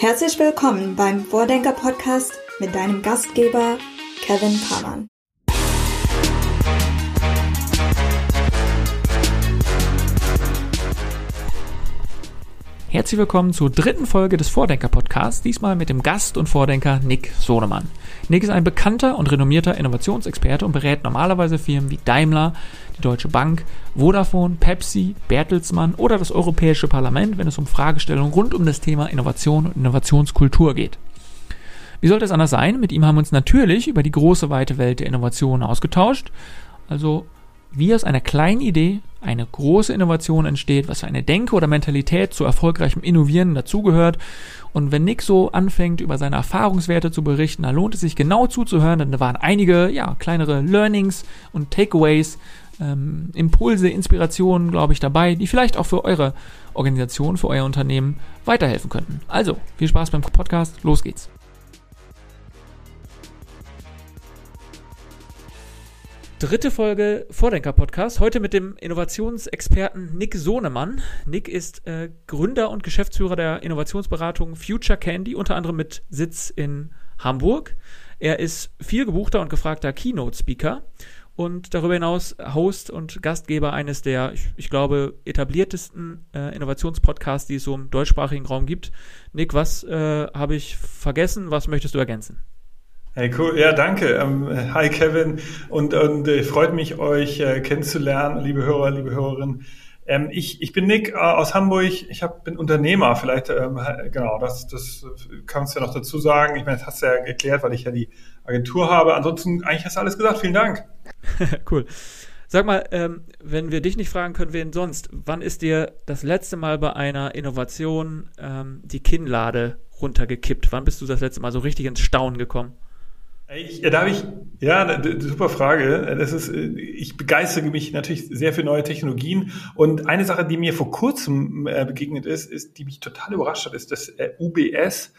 Herzlich willkommen beim Vordenker Podcast mit deinem Gastgeber Kevin Pamann. Herzlich willkommen zur dritten Folge des Vordenker Podcasts, diesmal mit dem Gast und Vordenker Nick Sonemann. Nick ist ein bekannter und renommierter Innovationsexperte und berät normalerweise Firmen wie Daimler, die Deutsche Bank, Vodafone, Pepsi, Bertelsmann oder das Europäische Parlament, wenn es um Fragestellungen rund um das Thema Innovation und Innovationskultur geht. Wie sollte es anders sein? Mit ihm haben wir uns natürlich über die große weite Welt der Innovation ausgetauscht. Also wie aus einer kleinen Idee eine große Innovation entsteht, was für eine Denke oder Mentalität zu erfolgreichem Innovieren dazugehört. Und wenn Nick so anfängt, über seine Erfahrungswerte zu berichten, dann lohnt es sich genau zuzuhören, denn da waren einige, ja, kleinere Learnings und Takeaways, ähm, Impulse, Inspirationen, glaube ich, dabei, die vielleicht auch für eure Organisation, für euer Unternehmen weiterhelfen könnten. Also, viel Spaß beim Podcast, los geht's. Dritte Folge Vordenker Podcast. Heute mit dem Innovationsexperten Nick Sohnemann. Nick ist äh, Gründer und Geschäftsführer der Innovationsberatung Future Candy, unter anderem mit Sitz in Hamburg. Er ist viel gebuchter und gefragter Keynote-Speaker und darüber hinaus Host und Gastgeber eines der, ich, ich glaube, etabliertesten äh, Innovationspodcasts, die es so im deutschsprachigen Raum gibt. Nick, was äh, habe ich vergessen? Was möchtest du ergänzen? Hey, cool. Ja, danke. Ähm, hi, Kevin. Und, und äh, freut mich, euch äh, kennenzulernen, liebe Hörer, liebe Hörerinnen. Ähm, ich, ich bin Nick äh, aus Hamburg. Ich hab, bin Unternehmer. Vielleicht, ähm, genau, das, das kannst du ja noch dazu sagen. Ich meine, das hast du ja erklärt, weil ich ja die Agentur habe. Ansonsten, eigentlich hast du alles gesagt. Vielen Dank. cool. Sag mal, ähm, wenn wir dich nicht fragen können, wen sonst, wann ist dir das letzte Mal bei einer Innovation ähm, die Kinnlade runtergekippt? Wann bist du das letzte Mal so richtig ins Staunen gekommen? Ich, da habe ich, ja, super Frage. Das ist, ich begeistere mich natürlich sehr für neue Technologien. Und eine Sache, die mir vor kurzem äh, begegnet ist, ist, die mich total überrascht hat, ist, dass äh, UBS,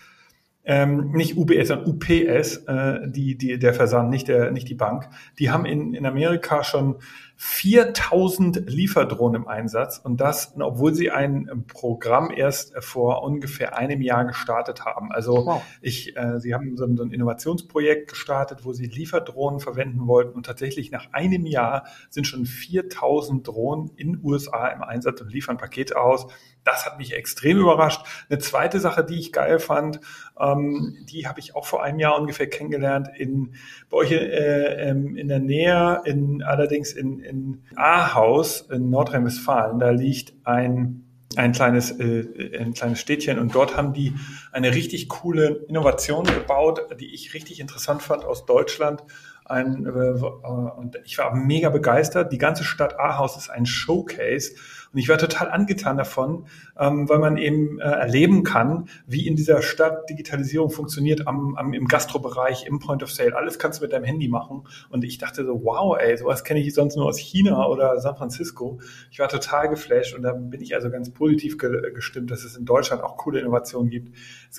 ähm, nicht UBS, sondern UPS, äh, die, die, der Versand, nicht der, nicht die Bank, die haben in, in Amerika schon 4000 Lieferdrohnen im Einsatz und das, obwohl sie ein Programm erst vor ungefähr einem Jahr gestartet haben. Also wow. ich, äh, sie haben so ein, so ein, Innovationsprojekt gestartet, wo sie Lieferdrohnen verwenden wollten und tatsächlich nach einem Jahr sind schon 4000 Drohnen in USA im Einsatz und liefern Pakete aus. Das hat mich extrem überrascht. Eine zweite Sache, die ich geil fand, ähm, die habe ich auch vor einem Jahr ungefähr kennengelernt in bei euch äh, ähm, in der Nähe, in allerdings in, in Ahaus in Nordrhein-Westfalen. Da liegt ein ein kleines, äh, ein kleines Städtchen und dort haben die eine richtig coole Innovation gebaut, die ich richtig interessant fand aus Deutschland. Ein, äh, und ich war mega begeistert. Die ganze Stadt Ahaus ist ein Showcase und ich war total angetan davon, ähm, weil man eben äh, erleben kann, wie in dieser Stadt Digitalisierung funktioniert am, am, im Gastrobereich, im Point of Sale. Alles kannst du mit deinem Handy machen. Und ich dachte so, wow, ey, sowas kenne ich sonst nur aus China oder San Francisco. Ich war total geflasht und da bin ich also ganz positiv ge gestimmt, dass es in Deutschland auch coole Innovationen gibt.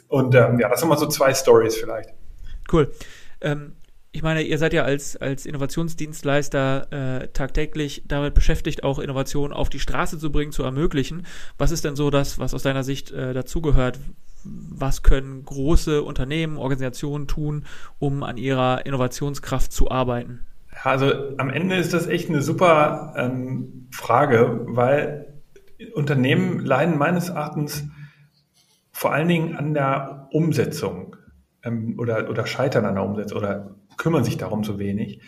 Und ähm, ja, das sind mal so zwei Stories vielleicht. Cool. Ähm ich meine, ihr seid ja als, als Innovationsdienstleister äh, tagtäglich damit beschäftigt, auch Innovationen auf die Straße zu bringen, zu ermöglichen. Was ist denn so das, was aus deiner Sicht äh, dazugehört? Was können große Unternehmen, Organisationen tun, um an ihrer Innovationskraft zu arbeiten? Also am Ende ist das echt eine super ähm, Frage, weil Unternehmen leiden meines Erachtens vor allen Dingen an der Umsetzung ähm, oder, oder scheitern an der Umsetzung oder kümmern sich darum so wenig.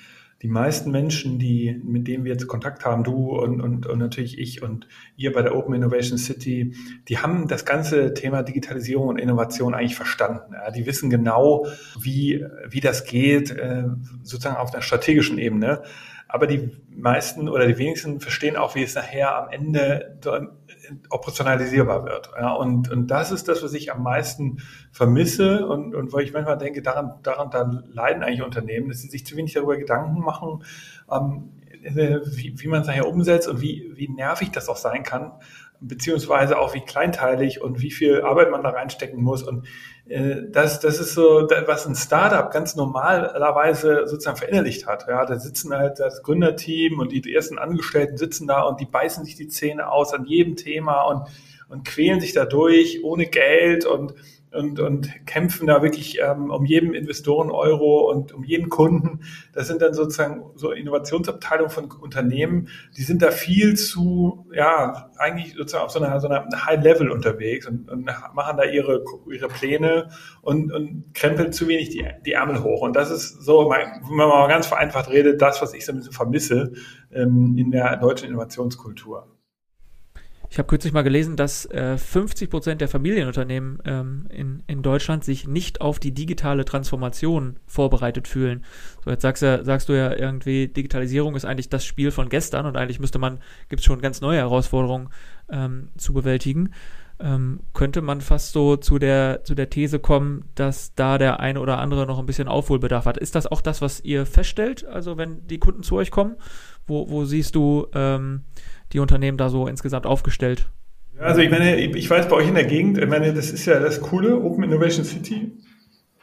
Die meisten Menschen, die, mit denen wir jetzt Kontakt haben, du und, und, und natürlich ich und ihr bei der Open Innovation City, die haben das ganze Thema Digitalisierung und Innovation eigentlich verstanden. Ja, die wissen genau, wie, wie das geht, äh, sozusagen auf einer strategischen Ebene. Aber die meisten oder die wenigsten verstehen auch, wie es nachher am Ende operationalisierbar wird. Ja, und, und das ist das, was ich am meisten vermisse und, und wo ich manchmal denke, daran, daran dann leiden eigentlich Unternehmen, dass sie sich zu wenig darüber Gedanken machen, ähm, wie, wie man es nachher umsetzt und wie, wie nervig das auch sein kann, beziehungsweise auch wie kleinteilig und wie viel Arbeit man da reinstecken muss. Und äh, das, das ist so, was ein Startup ganz normalerweise sozusagen verinnerlicht hat. Ja, da sitzen halt das Gründerteam und die ersten Angestellten sitzen da und die beißen sich die Zähne aus an jedem Thema und, und quälen sich da durch ohne Geld und und, und kämpfen da wirklich ähm, um jeden Investoren-Euro und um jeden Kunden. Das sind dann sozusagen so Innovationsabteilungen von Unternehmen, die sind da viel zu, ja, eigentlich sozusagen auf so einer, so einer High-Level unterwegs und, und machen da ihre, ihre Pläne und, und krempeln zu wenig die, die Ärmel hoch. Und das ist so, wenn man mal ganz vereinfacht redet, das, was ich so ein bisschen vermisse ähm, in der deutschen Innovationskultur. Ich habe kürzlich mal gelesen, dass äh, 50 Prozent der Familienunternehmen ähm, in, in Deutschland sich nicht auf die digitale Transformation vorbereitet fühlen. So, jetzt sagst, ja, sagst du ja irgendwie, Digitalisierung ist eigentlich das Spiel von gestern und eigentlich müsste man, gibt es schon ganz neue Herausforderungen ähm, zu bewältigen. Ähm, könnte man fast so zu der, zu der These kommen, dass da der eine oder andere noch ein bisschen Aufholbedarf hat. Ist das auch das, was ihr feststellt? Also wenn die Kunden zu euch kommen, wo, wo siehst du, ähm, die Unternehmen da so insgesamt aufgestellt? Also ich meine, ich weiß bei euch in der Gegend, ich meine, das ist ja das Coole, Open Innovation City.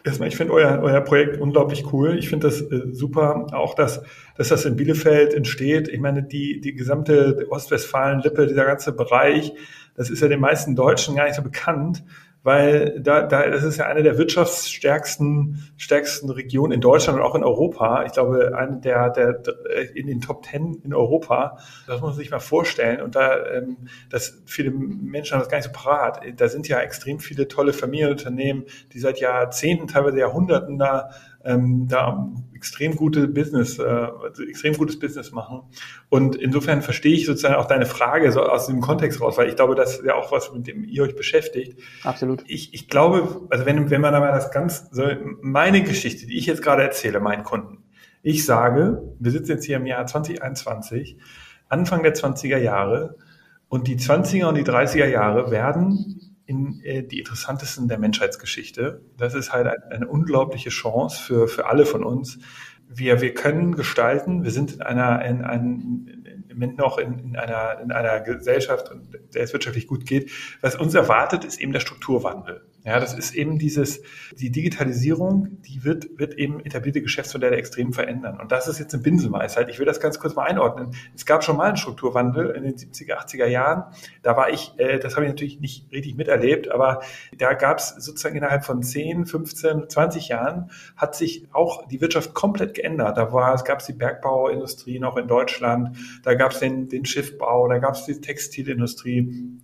Erstmal, ich finde euer, euer Projekt unglaublich cool. Ich finde das äh, super, auch dass, dass das in Bielefeld entsteht. Ich meine, die, die gesamte Ostwestfalen-Lippe, dieser ganze Bereich, das ist ja den meisten Deutschen gar nicht so bekannt weil da, da das ist ja eine der wirtschaftsstärksten stärksten Regionen in Deutschland und auch in Europa. Ich glaube, eine der, der in den Top Ten in Europa. Das muss man sich mal vorstellen. Und da, ähm, das viele Menschen haben das gar nicht so parat. Da sind ja extrem viele tolle Familienunternehmen, die seit Jahrzehnten, teilweise Jahrhunderten da ähm, da extrem gute Business, äh, extrem gutes Business machen. Und insofern verstehe ich sozusagen auch deine Frage so aus dem Kontext raus, weil ich glaube, das ist ja auch was, mit dem ihr euch beschäftigt. Absolut. Ich, ich glaube, also wenn, wenn man da mal das ganz, so meine Geschichte, die ich jetzt gerade erzähle, meinen Kunden. Ich sage, wir sitzen jetzt hier im Jahr 2021, Anfang der 20er Jahre, und die 20er und die 30er Jahre werden in äh, die interessantesten der Menschheitsgeschichte. Das ist halt eine, eine unglaubliche Chance für, für alle von uns. Wir, wir können gestalten, wir sind in einer, in, in, im Moment noch in, in, einer, in einer Gesellschaft, der es wirtschaftlich gut geht. Was uns erwartet, ist eben der Strukturwandel. Ja, das ist eben dieses, die Digitalisierung, die wird, wird eben etablierte Geschäftsmodelle extrem verändern. Und das ist jetzt eine Binsenweisheit. Ich will das ganz kurz mal einordnen. Es gab schon mal einen Strukturwandel in den 70er, 80er Jahren. Da war ich, äh, das habe ich natürlich nicht richtig miterlebt, aber da gab es sozusagen innerhalb von 10, 15, 20 Jahren hat sich auch die Wirtschaft komplett geändert. Da war, es gab die Bergbauindustrie noch in Deutschland, da gab es den, den Schiffbau, da gab es die Textilindustrie.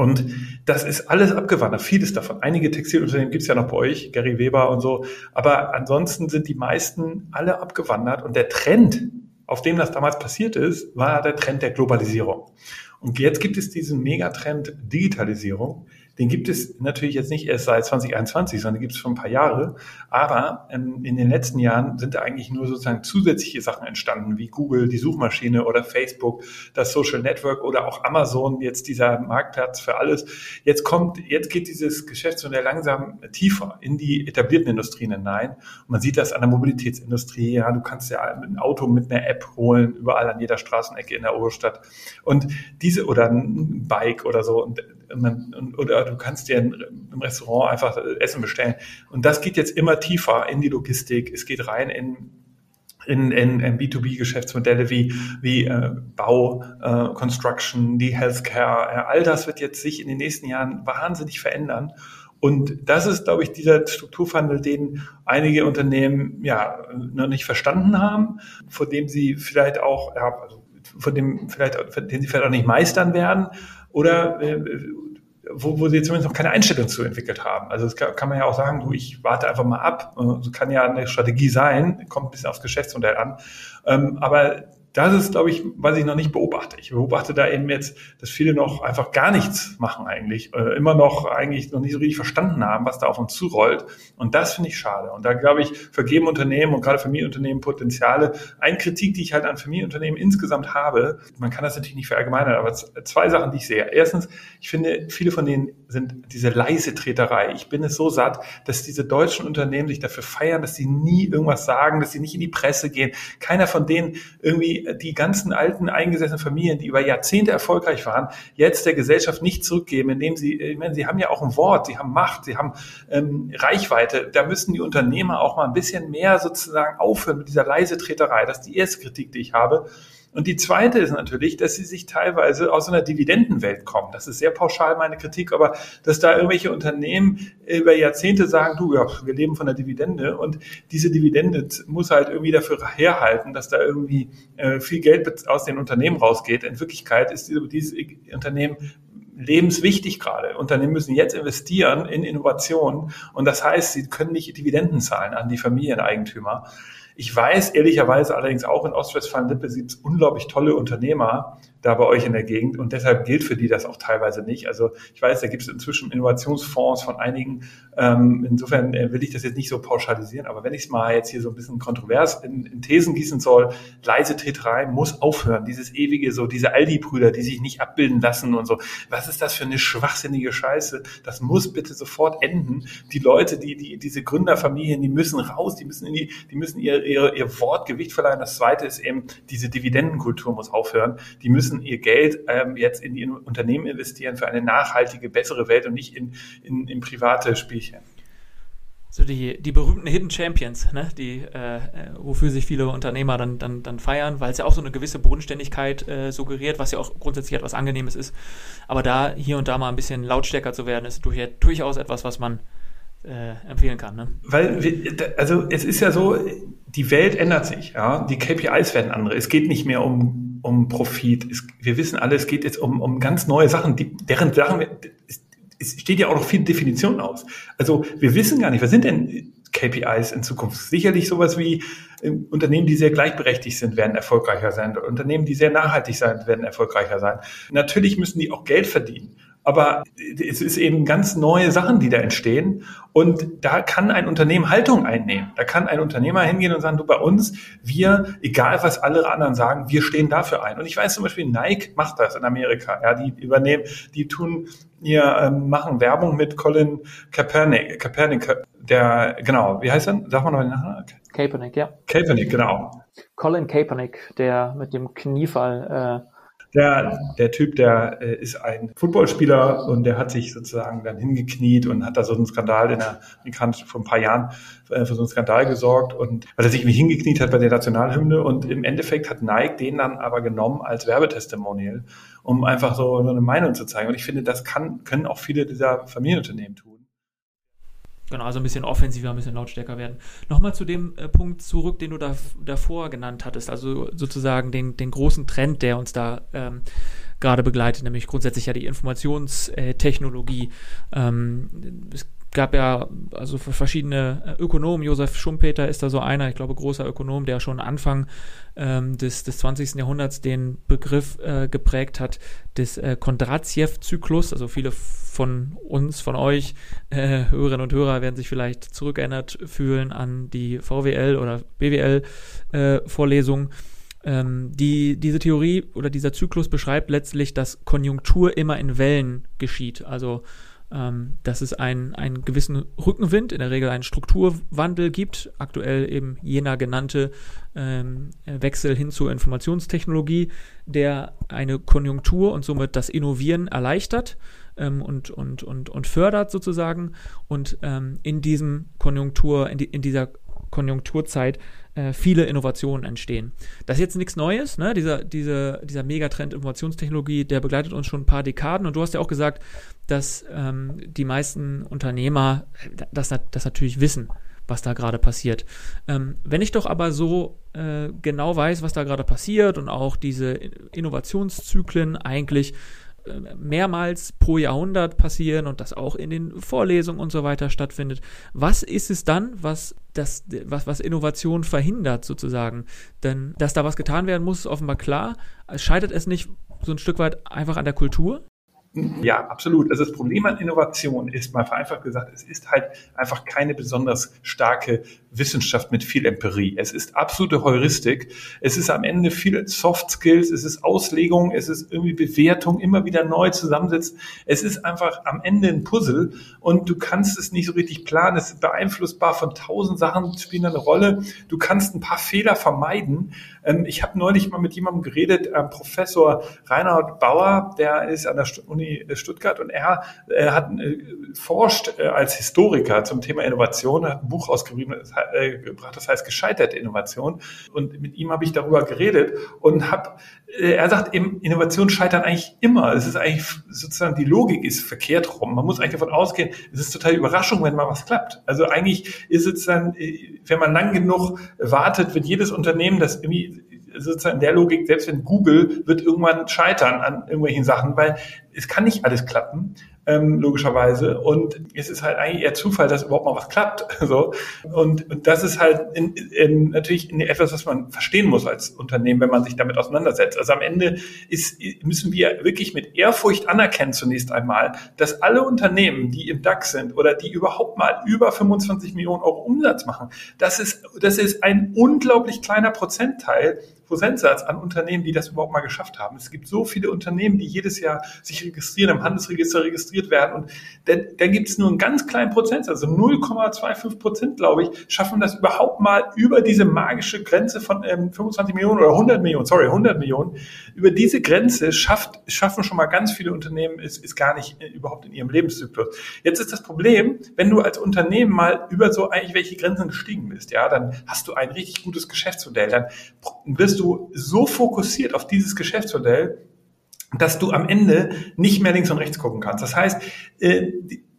Und das ist alles abgewandert, vieles davon. Einige Textilunternehmen gibt es ja noch bei euch, Gary Weber und so. Aber ansonsten sind die meisten alle abgewandert. Und der Trend, auf dem das damals passiert ist, war der Trend der Globalisierung. Und jetzt gibt es diesen Megatrend Digitalisierung, den gibt es natürlich jetzt nicht erst seit 2021, sondern gibt es schon ein paar Jahre. Aber ähm, in den letzten Jahren sind da eigentlich nur sozusagen zusätzliche Sachen entstanden, wie Google, die Suchmaschine oder Facebook, das Social Network oder auch Amazon, jetzt dieser Marktplatz für alles. Jetzt kommt, jetzt geht dieses Geschäftsmodell langsam tiefer in die etablierten Industrien hinein. Und man sieht das an der Mobilitätsindustrie. Ja, du kannst ja ein Auto mit einer App holen, überall an jeder Straßenecke in der Oberstadt. Und diese, oder ein Bike oder so. Und man, oder du kannst dir im Restaurant einfach Essen bestellen. Und das geht jetzt immer tiefer in die Logistik. Es geht rein in in, in, in B2B-Geschäftsmodelle wie, wie äh, Bau, äh, Construction, die Healthcare. Ja, all das wird jetzt sich in den nächsten Jahren wahnsinnig verändern. Und das ist, glaube ich, dieser Strukturwandel, den einige Unternehmen ja noch nicht verstanden haben, vor dem sie vielleicht auch, ja, also von dem vielleicht, den sie vielleicht auch nicht meistern werden oder äh, wo, wo sie zumindest noch keine Einstellung zu entwickelt haben. Also das kann, kann man ja auch sagen, du, ich warte einfach mal ab. Das kann ja eine Strategie sein, kommt ein bisschen aufs Geschäftsmodell an. Ähm, aber das ist, glaube ich, was ich noch nicht beobachte. Ich beobachte da eben jetzt, dass viele noch einfach gar nichts machen eigentlich, äh, immer noch eigentlich noch nicht so richtig verstanden haben, was da auf uns zurollt. Und das finde ich schade. Und da, glaube ich, vergeben Unternehmen und gerade Familienunternehmen Potenziale. Ein Kritik, die ich halt an Familienunternehmen insgesamt habe, man kann das natürlich nicht verallgemeinern, aber zwei Sachen, die ich sehe. Erstens, ich finde, viele von denen sind diese leise Treterei. Ich bin es so satt, dass diese deutschen Unternehmen sich dafür feiern, dass sie nie irgendwas sagen, dass sie nicht in die Presse gehen. Keiner von denen irgendwie die, ganzen alten eingesessenen Familien, die über Jahrzehnte erfolgreich waren, jetzt der Gesellschaft nicht zurückgeben, indem sie, ich meine, sie haben ja auch ein Wort, sie haben Macht, sie haben ähm, Reichweite. Da müssen die Unternehmer auch mal ein bisschen mehr sozusagen aufhören mit dieser leise Treterei. Das ist die erste Kritik, die ich habe. Und die zweite ist natürlich, dass sie sich teilweise aus einer Dividendenwelt kommen. Das ist sehr pauschal meine Kritik, aber dass da irgendwelche Unternehmen über Jahrzehnte sagen, du, ja, wir leben von der Dividende und diese Dividende muss halt irgendwie dafür herhalten, dass da irgendwie äh, viel Geld aus den Unternehmen rausgeht. In Wirklichkeit ist diese, dieses Unternehmen lebenswichtig gerade. Unternehmen müssen jetzt investieren in Innovation und das heißt, sie können nicht Dividenden zahlen an die Familieneigentümer. Ich weiß ehrlicherweise allerdings auch in Ostwestfalen-Lippe gibt es unglaublich tolle Unternehmer, da bei euch in der Gegend und deshalb gilt für die das auch teilweise nicht. Also ich weiß, da gibt es inzwischen Innovationsfonds von einigen. Ähm, insofern äh, will ich das jetzt nicht so pauschalisieren, aber wenn ich es mal jetzt hier so ein bisschen kontrovers in, in Thesen gießen soll, leise Treterei muss aufhören. Dieses ewige so, diese Aldi-Brüder, die sich nicht abbilden lassen und so. Was ist das für eine schwachsinnige Scheiße? Das muss bitte sofort enden. Die Leute, die, die, diese Gründerfamilien, die müssen raus, die müssen in die, die müssen ihr, ihr, ihr Wort Gewicht verleihen. Das zweite ist eben, diese Dividendenkultur muss aufhören. Die müssen müssen ihr Geld ähm, jetzt in die Unternehmen investieren für eine nachhaltige, bessere Welt und nicht in, in, in private Spielchen. So die, die berühmten Hidden Champions, ne? die, äh, äh, wofür sich viele Unternehmer dann, dann, dann feiern, weil es ja auch so eine gewisse Bodenständigkeit äh, suggeriert, was ja auch grundsätzlich etwas Angenehmes ist. Aber da hier und da mal ein bisschen lautstärker zu werden, ist durchaus etwas, was man äh, empfehlen kann. Ne? Weil, wir, also es ist ja so, die Welt ändert sich, ja, die KPIs werden andere. Es geht nicht mehr um um Profit. Es, wir wissen alle, es geht jetzt um, um ganz neue Sachen, die, deren Sachen, es, es steht ja auch noch viel Definition aus. Also wir wissen gar nicht, was sind denn KPIs in Zukunft? Sicherlich sowas wie äh, Unternehmen, die sehr gleichberechtigt sind, werden erfolgreicher sein. Unternehmen, die sehr nachhaltig sein, werden erfolgreicher sein. Natürlich müssen die auch Geld verdienen. Aber es ist eben ganz neue Sachen, die da entstehen. Und da kann ein Unternehmen Haltung einnehmen. Da kann ein Unternehmer hingehen und sagen, du bei uns, wir, egal was alle anderen sagen, wir stehen dafür ein. Und ich weiß zum Beispiel, Nike macht das in Amerika. Ja, die übernehmen, die tun, ihr ähm, machen Werbung mit Colin Kaepernick, Kaepernick, der, genau, wie heißt er? Sag mal noch den Nachnamen. Kaepernick, ja. Kaepernick, genau. Colin Kaepernick, der mit dem Kniefall äh, der, der Typ, der äh, ist ein Footballspieler und der hat sich sozusagen dann hingekniet und hat da so einen Skandal in der Amerikanische vor ein paar Jahren äh, für so einen Skandal gesorgt und weil er sich irgendwie hingekniet hat bei der Nationalhymne und im Endeffekt hat Nike den dann aber genommen als Werbetestimonial, um einfach so, so eine Meinung zu zeigen. Und ich finde, das kann, können auch viele dieser Familienunternehmen tun. Genau, also ein bisschen offensiver, ein bisschen lautstärker werden. Nochmal zu dem äh, Punkt zurück, den du da, davor genannt hattest, also sozusagen den, den großen Trend, der uns da ähm, gerade begleitet, nämlich grundsätzlich ja die Informationstechnologie. Ähm, es gab ja also verschiedene äh, Ökonomen, Josef Schumpeter ist da so einer, ich glaube großer Ökonom, der schon Anfang ähm, des, des 20. Jahrhunderts den Begriff äh, geprägt hat des äh, Kondratjew-Zyklus. Also viele von uns, von euch, äh, Hörerinnen und Hörer werden sich vielleicht zurückerinnert fühlen an die VWL oder BWL-Vorlesung. Äh, ähm, die, diese Theorie oder dieser Zyklus beschreibt letztlich, dass Konjunktur immer in Wellen geschieht. Also ähm, dass es einen, einen gewissen Rückenwind, in der Regel einen Strukturwandel gibt, aktuell eben jener genannte ähm, Wechsel hin zur Informationstechnologie, der eine Konjunktur und somit das Innovieren erleichtert ähm, und, und, und, und fördert sozusagen. Und ähm, in diesem Konjunktur, in, die, in dieser Konjunkturzeit äh, viele Innovationen entstehen. Das ist jetzt nichts Neues, ne? dieser, diese, dieser Megatrend Informationstechnologie, der begleitet uns schon ein paar Dekaden und du hast ja auch gesagt, dass ähm, die meisten Unternehmer das, das natürlich wissen, was da gerade passiert. Ähm, wenn ich doch aber so äh, genau weiß, was da gerade passiert und auch diese Innovationszyklen eigentlich mehrmals pro Jahrhundert passieren und das auch in den Vorlesungen und so weiter stattfindet. Was ist es dann, was das, was, was Innovation verhindert sozusagen? Denn dass da was getan werden muss, ist offenbar klar. Scheitert es nicht so ein Stück weit einfach an der Kultur? Ja, absolut. Also das Problem an Innovation ist, mal vereinfacht gesagt, es ist halt einfach keine besonders starke Wissenschaft mit viel Empirie. Es ist absolute Heuristik. Es ist am Ende viel Soft Skills. Es ist Auslegung. Es ist irgendwie Bewertung, immer wieder neu zusammensetzen. Es ist einfach am Ende ein Puzzle und du kannst es nicht so richtig planen. Es ist beeinflussbar von tausend Sachen, spielen eine Rolle. Du kannst ein paar Fehler vermeiden. Ähm, ich habe neulich mal mit jemandem geredet, Professor Reinhard Bauer, der ist an der Uni Stuttgart und er äh, hat äh, forscht äh, als Historiker zum Thema Innovation, hat ein Buch ausgeschrieben, das, äh, gebracht, das heißt gescheiterte Innovation. Und mit ihm habe ich darüber geredet und habe äh, er sagt eben, Innovation scheitern eigentlich immer. Es ist eigentlich sozusagen, die Logik ist verkehrt rum. Man muss eigentlich davon ausgehen, es ist total Überraschung, wenn mal was klappt. Also eigentlich ist es dann, äh, wenn man lang genug wartet, wird jedes Unternehmen, das irgendwie sozusagen in der Logik, selbst wenn Google wird irgendwann scheitern an irgendwelchen Sachen, weil es kann nicht alles klappen ähm, logischerweise. Und es ist halt eigentlich eher Zufall, dass überhaupt mal was klappt. so. und, und das ist halt in, in, natürlich etwas, was man verstehen muss als Unternehmen, wenn man sich damit auseinandersetzt. Also am Ende ist, müssen wir wirklich mit Ehrfurcht anerkennen zunächst einmal, dass alle Unternehmen, die im DAX sind oder die überhaupt mal über 25 Millionen Euro Umsatz machen, das ist, das ist ein unglaublich kleiner Prozentteil Prozentsatz an Unternehmen, die das überhaupt mal geschafft haben. Es gibt so viele Unternehmen, die jedes Jahr sich registrieren, im Handelsregister registriert werden und dann, dann gibt es nur einen ganz kleinen Prozentsatz, also 0,25 Prozent, glaube ich, schaffen das überhaupt mal über diese magische Grenze von ähm, 25 Millionen oder 100 Millionen, sorry, 100 Millionen. Über diese Grenze schafft, schaffen schon mal ganz viele Unternehmen, ist, ist gar nicht äh, überhaupt in ihrem Lebenszyklus. Jetzt ist das Problem, wenn du als Unternehmen mal über so eigentlich welche Grenzen gestiegen bist, ja, dann hast du ein richtig gutes Geschäftsmodell, dann wirst du so fokussiert auf dieses Geschäftsmodell, dass du am Ende nicht mehr links und rechts gucken kannst. Das heißt, äh,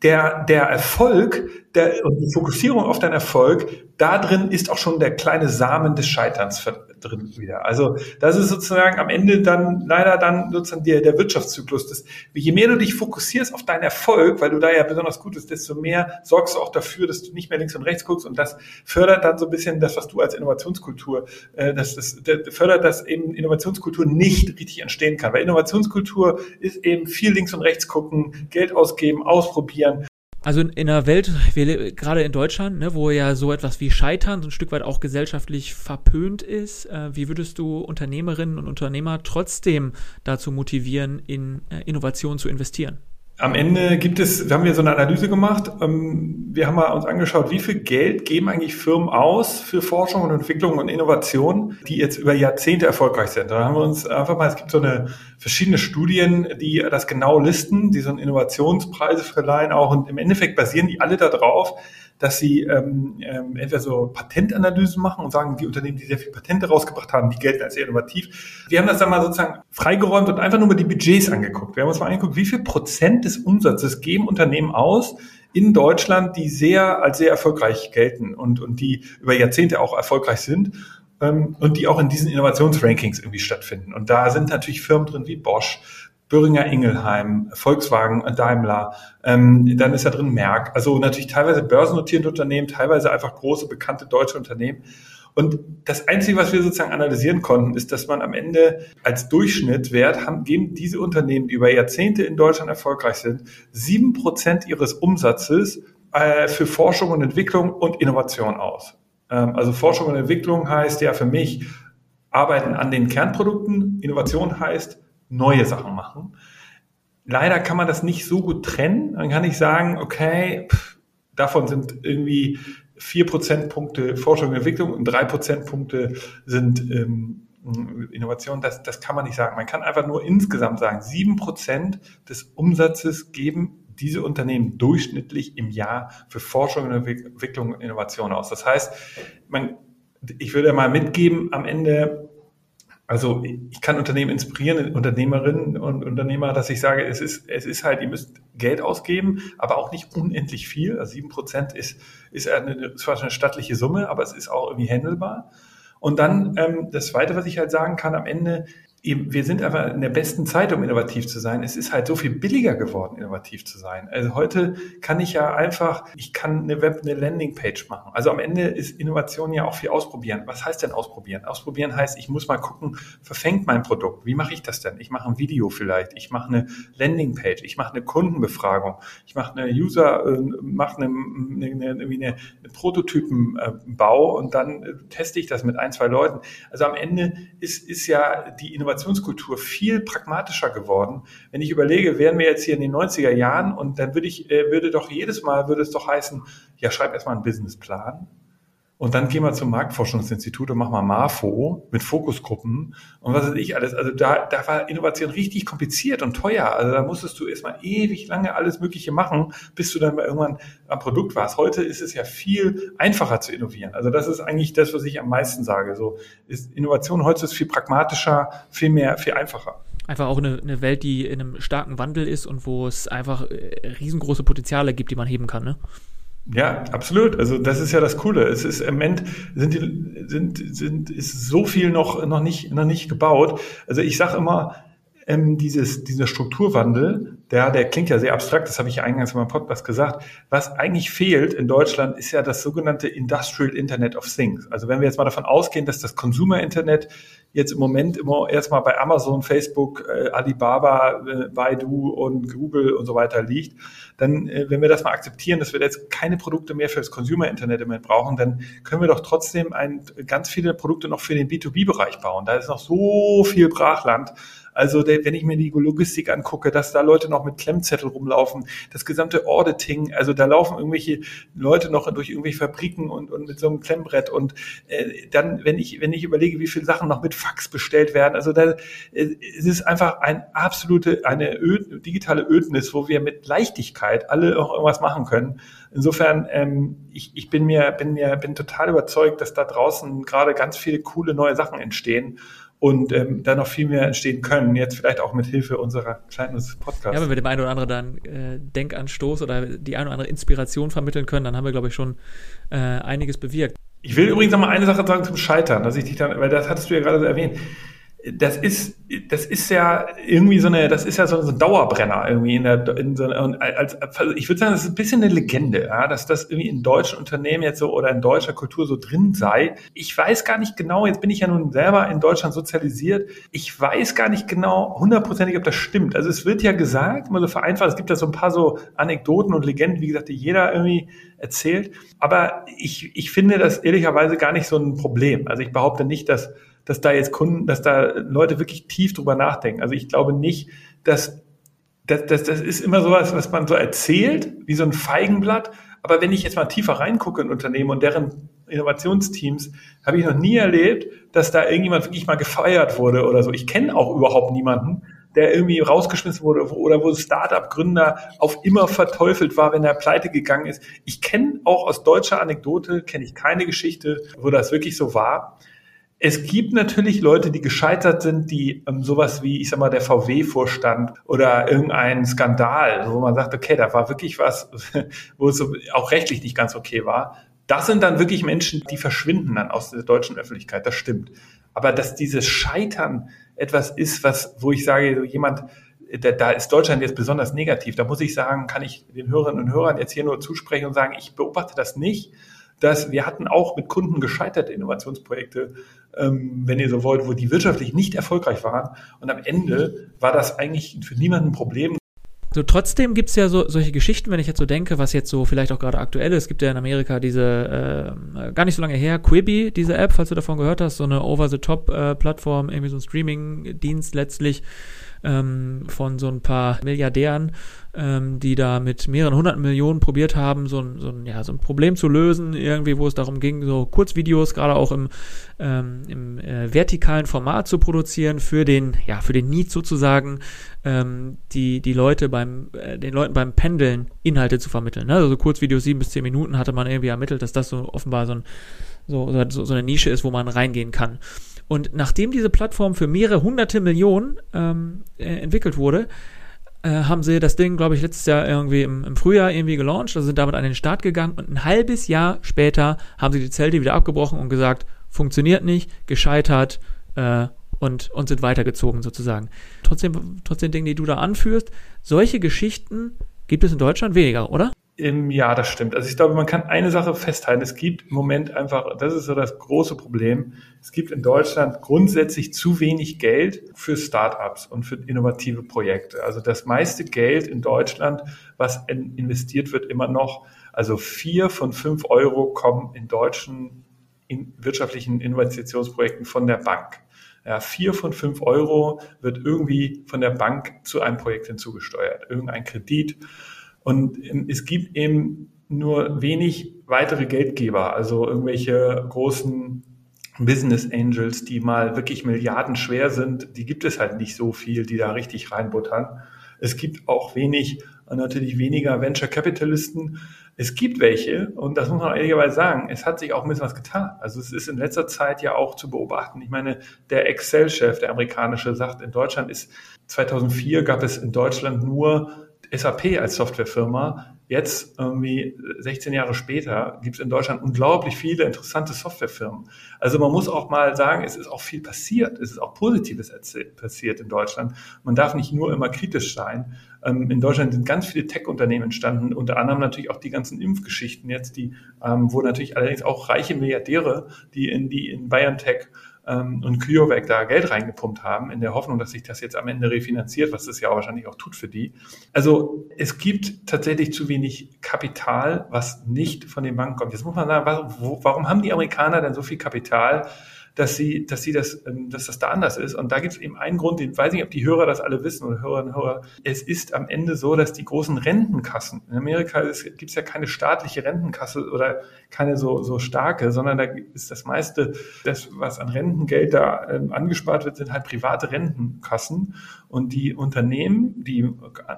der, der Erfolg der, und die Fokussierung auf deinen Erfolg, da drin ist auch schon der kleine Samen des Scheiterns drin wieder. Also das ist sozusagen am Ende dann leider dann sozusagen der, der Wirtschaftszyklus. Das, je mehr du dich fokussierst auf deinen Erfolg, weil du da ja besonders gut bist, desto mehr sorgst du auch dafür, dass du nicht mehr links und rechts guckst und das fördert dann so ein bisschen das, was du als Innovationskultur, äh, das, das, das fördert, dass eben Innovationskultur nicht richtig entstehen kann. Weil Innovationskultur ist eben viel links und rechts gucken, Geld ausgeben, ausprobieren also in, in einer Welt, wir, gerade in Deutschland, ne, wo ja so etwas wie Scheitern so ein Stück weit auch gesellschaftlich verpönt ist, äh, wie würdest du Unternehmerinnen und Unternehmer trotzdem dazu motivieren, in äh, Innovation zu investieren? Am Ende gibt es, wir haben hier so eine Analyse gemacht. Ähm, wir haben mal uns angeschaut, wie viel Geld geben eigentlich Firmen aus für Forschung und Entwicklung und Innovation, die jetzt über Jahrzehnte erfolgreich sind. Da haben wir uns einfach mal, es gibt so eine verschiedene Studien, die das genau listen, die so einen Innovationspreise verleihen auch und im Endeffekt basieren die alle darauf, dass sie ähm, ähm, entweder so Patentanalysen machen und sagen, die Unternehmen, die sehr viele Patente rausgebracht haben, die gelten als sehr innovativ. Wir haben das dann mal sozusagen freigeräumt und einfach nur mal die Budgets angeguckt. Wir haben uns mal angeguckt, wie viel Prozent des Umsatzes geben Unternehmen aus in Deutschland, die sehr als sehr erfolgreich gelten und, und die über Jahrzehnte auch erfolgreich sind ähm, und die auch in diesen Innovationsrankings irgendwie stattfinden. Und da sind natürlich Firmen drin wie Bosch, Böhringer Ingelheim, Volkswagen, Daimler, ähm, dann ist da drin Merck. Also natürlich teilweise börsennotierende Unternehmen, teilweise einfach große, bekannte deutsche Unternehmen. Und das Einzige, was wir sozusagen analysieren konnten, ist, dass man am Ende als Durchschnittwert haben, geben diese Unternehmen, die über Jahrzehnte in Deutschland erfolgreich sind, sieben Prozent ihres Umsatzes äh, für Forschung und Entwicklung und Innovation aus. Ähm, also Forschung und Entwicklung heißt ja für mich Arbeiten an den Kernprodukten. Innovation heißt neue Sachen machen. Leider kann man das nicht so gut trennen. Dann kann ich sagen, okay, pff, davon sind irgendwie vier Prozentpunkte Forschung und Entwicklung und drei Prozentpunkte sind ähm, Innovation. Das, das kann man nicht sagen. Man kann einfach nur insgesamt sagen, sieben Prozent des Umsatzes geben diese Unternehmen durchschnittlich im Jahr für Forschung und Entwicklung und Innovation aus. Das heißt, man, ich würde mal mitgeben, am Ende also ich kann Unternehmen inspirieren, Unternehmerinnen und Unternehmer, dass ich sage, es ist, es ist halt, ihr müsst Geld ausgeben, aber auch nicht unendlich viel. Also sieben Prozent ist, ist eine, zwar eine stattliche Summe, aber es ist auch irgendwie handelbar. Und dann ähm, das Zweite, was ich halt sagen kann, am Ende wir sind aber in der besten Zeit, um innovativ zu sein. Es ist halt so viel billiger geworden, innovativ zu sein. Also heute kann ich ja einfach, ich kann eine Web, eine Landingpage machen. Also am Ende ist Innovation ja auch viel ausprobieren. Was heißt denn ausprobieren? Ausprobieren heißt, ich muss mal gucken, verfängt mein Produkt? Wie mache ich das denn? Ich mache ein Video vielleicht. Ich mache eine Landingpage. Ich mache eine Kundenbefragung. Ich mache eine User, äh, mache eine, eine, eine, eine Prototypenbau und dann äh, teste ich das mit ein, zwei Leuten. Also am Ende ist, ist ja die Innovation Innovationskultur viel pragmatischer geworden. Wenn ich überlege, wären wir jetzt hier in den 90er Jahren und dann würde ich, äh, würde doch jedes Mal, würde es doch heißen, ja, schreib erstmal einen Businessplan und dann gehen wir zum Marktforschungsinstitut und machen mal MAFO mit Fokusgruppen und was weiß ich alles. Also da, da war Innovation richtig kompliziert und teuer. Also da musstest du erstmal ewig lange alles Mögliche machen, bis du dann mal irgendwann am Produkt warst. Heute ist es ja viel einfacher zu innovieren. Also das ist eigentlich das, was ich am meisten sage. So ist Innovation heute ist viel pragmatischer, viel mehr, viel einfacher einfach auch eine, eine, Welt, die in einem starken Wandel ist und wo es einfach äh, riesengroße Potenziale gibt, die man heben kann. Ne? Ja, absolut. Also das ist ja das Coole. Es ist im Moment sind die sind sind ist so viel noch noch nicht noch nicht gebaut. Also ich sage immer ähm, dieses dieser Strukturwandel, der der klingt ja sehr abstrakt. Das habe ich eingangs in meinem Podcast gesagt. Was eigentlich fehlt in Deutschland ist ja das sogenannte Industrial Internet of Things. Also wenn wir jetzt mal davon ausgehen, dass das Consumer Internet jetzt im Moment immer erstmal bei Amazon, Facebook, äh, Alibaba, äh, Baidu und Google und so weiter liegt, dann, äh, wenn wir das mal akzeptieren, dass wir jetzt keine Produkte mehr für das Consumer-Internet im Moment brauchen, dann können wir doch trotzdem ein, ganz viele Produkte noch für den B2B-Bereich bauen. Da ist noch so viel Brachland. Also der, wenn ich mir die Logistik angucke, dass da Leute noch mit Klemmzettel rumlaufen, das gesamte Auditing, also da laufen irgendwelche Leute noch durch irgendwelche Fabriken und, und mit so einem Klemmbrett und äh, dann, wenn ich, wenn ich überlege, wie viele Sachen noch mit Fax bestellt werden. Also da, äh, es ist einfach ein absolute, eine Öd, digitale Ödnis, wo wir mit Leichtigkeit alle auch irgendwas machen können. Insofern, ähm, ich, ich bin mir, bin mir, bin total überzeugt, dass da draußen gerade ganz viele coole neue Sachen entstehen und ähm, da noch viel mehr entstehen können, jetzt vielleicht auch mit Hilfe unserer kleinen Podcasts. Ja, wenn wir dem einen oder anderen dann äh, Denkanstoß oder die eine oder andere Inspiration vermitteln können, dann haben wir, glaube ich, schon äh, einiges bewirkt. Ich will übrigens noch mal eine Sache sagen zum Scheitern, dass ich dich dann, weil das hattest du ja gerade erwähnt. Das ist, das ist ja irgendwie so eine, das ist ja so ein Dauerbrenner irgendwie in der, in so, als, also ich würde sagen, das ist ein bisschen eine Legende, ja, dass das irgendwie in deutschen Unternehmen jetzt so oder in deutscher Kultur so drin sei. Ich weiß gar nicht genau, jetzt bin ich ja nun selber in Deutschland sozialisiert. Ich weiß gar nicht genau hundertprozentig, ob das stimmt. Also es wird ja gesagt, immer so vereinfacht, es gibt da so ein paar so Anekdoten und Legenden, wie gesagt, die jeder irgendwie erzählt. Aber ich, ich finde das ehrlicherweise gar nicht so ein Problem. Also ich behaupte nicht, dass, dass da jetzt Kunden, dass da Leute wirklich tief drüber nachdenken. Also ich glaube nicht, dass das, das, das ist immer sowas, was man so erzählt, wie so ein Feigenblatt. Aber wenn ich jetzt mal tiefer reingucke in Unternehmen und deren Innovationsteams, habe ich noch nie erlebt, dass da irgendjemand wirklich mal gefeiert wurde oder so. Ich kenne auch überhaupt niemanden, der irgendwie rausgeschmissen wurde oder wo Startup-Gründer auf immer verteufelt war, wenn er pleite gegangen ist. Ich kenne auch aus deutscher Anekdote, kenne ich keine Geschichte, wo das wirklich so war. Es gibt natürlich Leute, die gescheitert sind, die ähm, sowas wie, ich sag mal, der VW-Vorstand oder irgendein Skandal, wo man sagt, okay, da war wirklich was, wo es auch rechtlich nicht ganz okay war. Das sind dann wirklich Menschen, die verschwinden dann aus der deutschen Öffentlichkeit. Das stimmt. Aber dass dieses Scheitern etwas ist, was, wo ich sage, so jemand, da, da ist Deutschland jetzt besonders negativ. Da muss ich sagen, kann ich den Hörerinnen und Hörern jetzt hier nur zusprechen und sagen, ich beobachte das nicht. Dass wir hatten auch mit Kunden gescheiterte Innovationsprojekte, ähm, wenn ihr so wollt, wo die wirtschaftlich nicht erfolgreich waren. Und am Ende war das eigentlich für niemanden ein Problem. So, trotzdem gibt's ja so solche Geschichten, wenn ich jetzt so denke, was jetzt so vielleicht auch gerade aktuell ist. Es gibt ja in Amerika diese, äh, gar nicht so lange her, Quibi, diese App, falls du davon gehört hast, so eine Over-the-Top-Plattform, äh, irgendwie so ein Streaming-Dienst letztlich ähm, von so ein paar Milliardären, ähm, die da mit mehreren hundert Millionen probiert haben, so ein, so, ein, ja, so ein Problem zu lösen, irgendwie, wo es darum ging, so Kurzvideos gerade auch im, ähm, im äh, vertikalen Format zu produzieren für den, ja, für den Need sozusagen, ähm, die, die Leute beim, äh, den Leuten beim Pendeln Inhalte zu vermitteln. Ne? Also so Kurzvideos, sieben bis zehn Minuten hatte man irgendwie ermittelt, dass das so offenbar so ein so, so, so eine Nische ist, wo man reingehen kann. Und nachdem diese Plattform für mehrere hunderte Millionen ähm, äh, entwickelt wurde, äh, haben sie das Ding, glaube ich, letztes Jahr irgendwie im, im, Frühjahr irgendwie gelauncht, also sind damit an den Start gegangen und ein halbes Jahr später haben sie die Zelte wieder abgebrochen und gesagt, funktioniert nicht, gescheitert äh, und, und sind weitergezogen sozusagen. Trotzdem, trotzdem Dinge, die du da anführst, solche Geschichten gibt es in Deutschland weniger, oder? Ja, das stimmt. Also ich glaube, man kann eine Sache festhalten. Es gibt im Moment einfach, das ist so das große Problem. Es gibt in Deutschland grundsätzlich zu wenig Geld für Startups und für innovative Projekte. Also das meiste Geld in Deutschland, was investiert wird, immer noch, also vier von fünf Euro kommen in deutschen in wirtschaftlichen Innovationsprojekten von der Bank. Ja, vier von fünf Euro wird irgendwie von der Bank zu einem Projekt hinzugesteuert. Irgendein Kredit und ähm, es gibt eben nur wenig weitere Geldgeber, also irgendwelche großen Business Angels, die mal wirklich Milliarden schwer sind, die gibt es halt nicht so viel, die da richtig reinbuttern. Es gibt auch wenig, natürlich weniger Venture Capitalisten. Es gibt welche, und das muss man ehrlicherweise sagen, es hat sich auch ein bisschen was getan. Also es ist in letzter Zeit ja auch zu beobachten. Ich meine, der Excel-Chef, der amerikanische, sagt, in Deutschland ist 2004 gab es in Deutschland nur SAP als Softwarefirma. Jetzt, irgendwie 16 Jahre später, gibt es in Deutschland unglaublich viele interessante Softwarefirmen. Also man muss auch mal sagen, es ist auch viel passiert. Es ist auch Positives passiert in Deutschland. Man darf nicht nur immer kritisch sein. Ähm, in Deutschland sind ganz viele Tech-Unternehmen entstanden, unter anderem natürlich auch die ganzen Impfgeschichten jetzt, die, ähm, wo natürlich allerdings auch reiche Milliardäre, die in die in BioNTech ähm, und CureVac da Geld reingepumpt haben, in der Hoffnung, dass sich das jetzt am Ende refinanziert, was das ja wahrscheinlich auch tut für die. Also es gibt tatsächlich zu wenig Kapital, was nicht von den Banken kommt. Jetzt muss man sagen, warum haben die Amerikaner denn so viel Kapital? Dass sie, dass sie das, ähm, dass das da anders ist. Und da gibt es eben einen Grund, den weiß nicht, ob die Hörer das alle wissen oder Hörerinnen und Hörer. Es ist am Ende so, dass die großen Rentenkassen, in Amerika gibt es ja keine staatliche Rentenkasse oder keine so, so starke, sondern da ist das meiste, das, was an Rentengeld da ähm, angespart wird, sind halt private Rentenkassen. Und die Unternehmen, die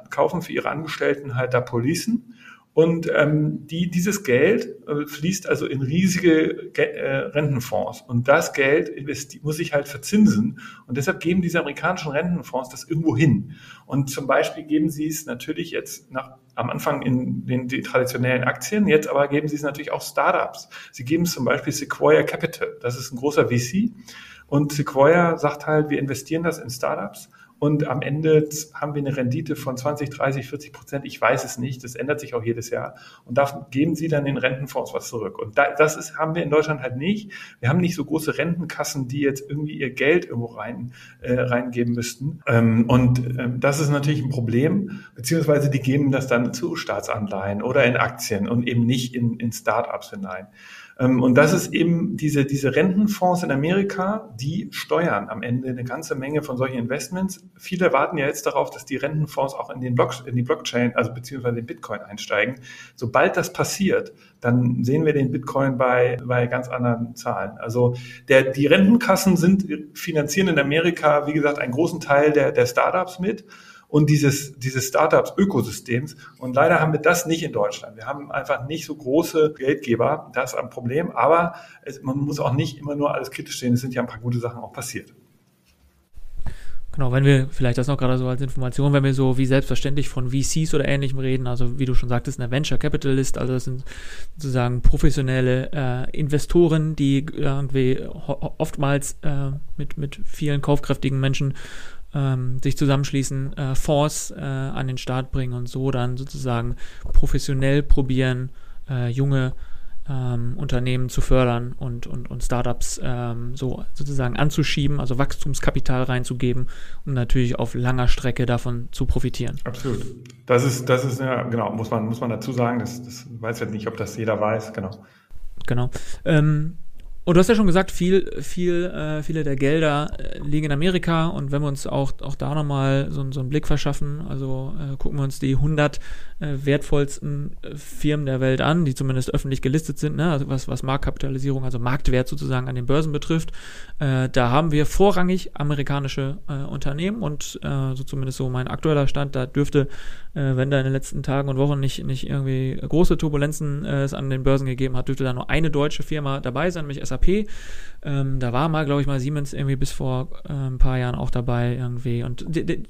kaufen für ihre Angestellten halt da Policen und ähm, die, dieses Geld äh, fließt also in riesige Ge äh, Rentenfonds. Und das Geld muss sich halt verzinsen. Und deshalb geben diese amerikanischen Rentenfonds das irgendwo hin. Und zum Beispiel geben sie es natürlich jetzt nach, am Anfang in den die traditionellen Aktien, jetzt aber geben sie es natürlich auch Startups. Sie geben es zum Beispiel Sequoia Capital. Das ist ein großer VC. Und Sequoia sagt halt, wir investieren das in Startups und am Ende haben wir eine Rendite von 20, 30, 40 Prozent. Ich weiß es nicht. Das ändert sich auch jedes Jahr. Und da geben sie dann den Rentenfonds was zurück. Und das ist, haben wir in Deutschland halt nicht. Wir haben nicht so große Rentenkassen, die jetzt irgendwie ihr Geld irgendwo rein, äh, reingeben müssten. Ähm, und ähm, das ist natürlich ein Problem. Beziehungsweise die geben das dann zu Staatsanleihen oder in Aktien und eben nicht in, in Start-ups hinein. Ähm, und das ist eben diese, diese Rentenfonds in Amerika, die steuern am Ende eine ganze Menge von solchen Investments. Viele warten ja jetzt darauf, dass die Rentenfonds auch in, den Block, in die Blockchain, also beziehungsweise den Bitcoin einsteigen. Sobald das passiert, dann sehen wir den Bitcoin bei, bei ganz anderen Zahlen. Also der, die Rentenkassen sind, finanzieren in Amerika, wie gesagt, einen großen Teil der, der Startups mit und dieses, dieses Startups-Ökosystems. Und leider haben wir das nicht in Deutschland. Wir haben einfach nicht so große Geldgeber. Das ist ein Problem. Aber es, man muss auch nicht immer nur alles kritisch sehen. Es sind ja ein paar gute Sachen auch passiert. Genau, wenn wir vielleicht das noch gerade so als Information, wenn wir so wie selbstverständlich von VCs oder ähnlichem reden, also wie du schon sagtest, eine Venture Capitalist, also das sind sozusagen professionelle äh, Investoren, die irgendwie oftmals äh, mit, mit vielen kaufkräftigen Menschen ähm, sich zusammenschließen, äh, Fonds äh, an den Start bringen und so dann sozusagen professionell probieren, äh, junge ähm, Unternehmen zu fördern und, und, und Startups ähm, so sozusagen anzuschieben, also Wachstumskapital reinzugeben und natürlich auf langer Strecke davon zu profitieren. Absolut. Das ist, das ist ja, genau, muss man, muss man dazu sagen, das, das weiß jetzt nicht, ob das jeder weiß, genau. Genau. Ähm, und du hast ja schon gesagt, viel, viel, äh, viele der Gelder äh, liegen in Amerika. Und wenn wir uns auch, auch da nochmal so, so einen Blick verschaffen, also äh, gucken wir uns die 100 äh, wertvollsten äh, Firmen der Welt an, die zumindest öffentlich gelistet sind, ne? also was, was Marktkapitalisierung, also Marktwert sozusagen an den Börsen betrifft, äh, da haben wir vorrangig amerikanische Unternehmen. Und so zumindest so mein aktueller Stand, da dürfte, wenn da in den letzten Tagen und Wochen nicht, nicht irgendwie große Turbulenzen es an den Börsen gegeben hat, dürfte da nur eine deutsche Firma dabei sein, nämlich SAP. Ähm, da war mal, glaube ich, mal Siemens irgendwie bis vor äh, ein paar Jahren auch dabei irgendwie. Und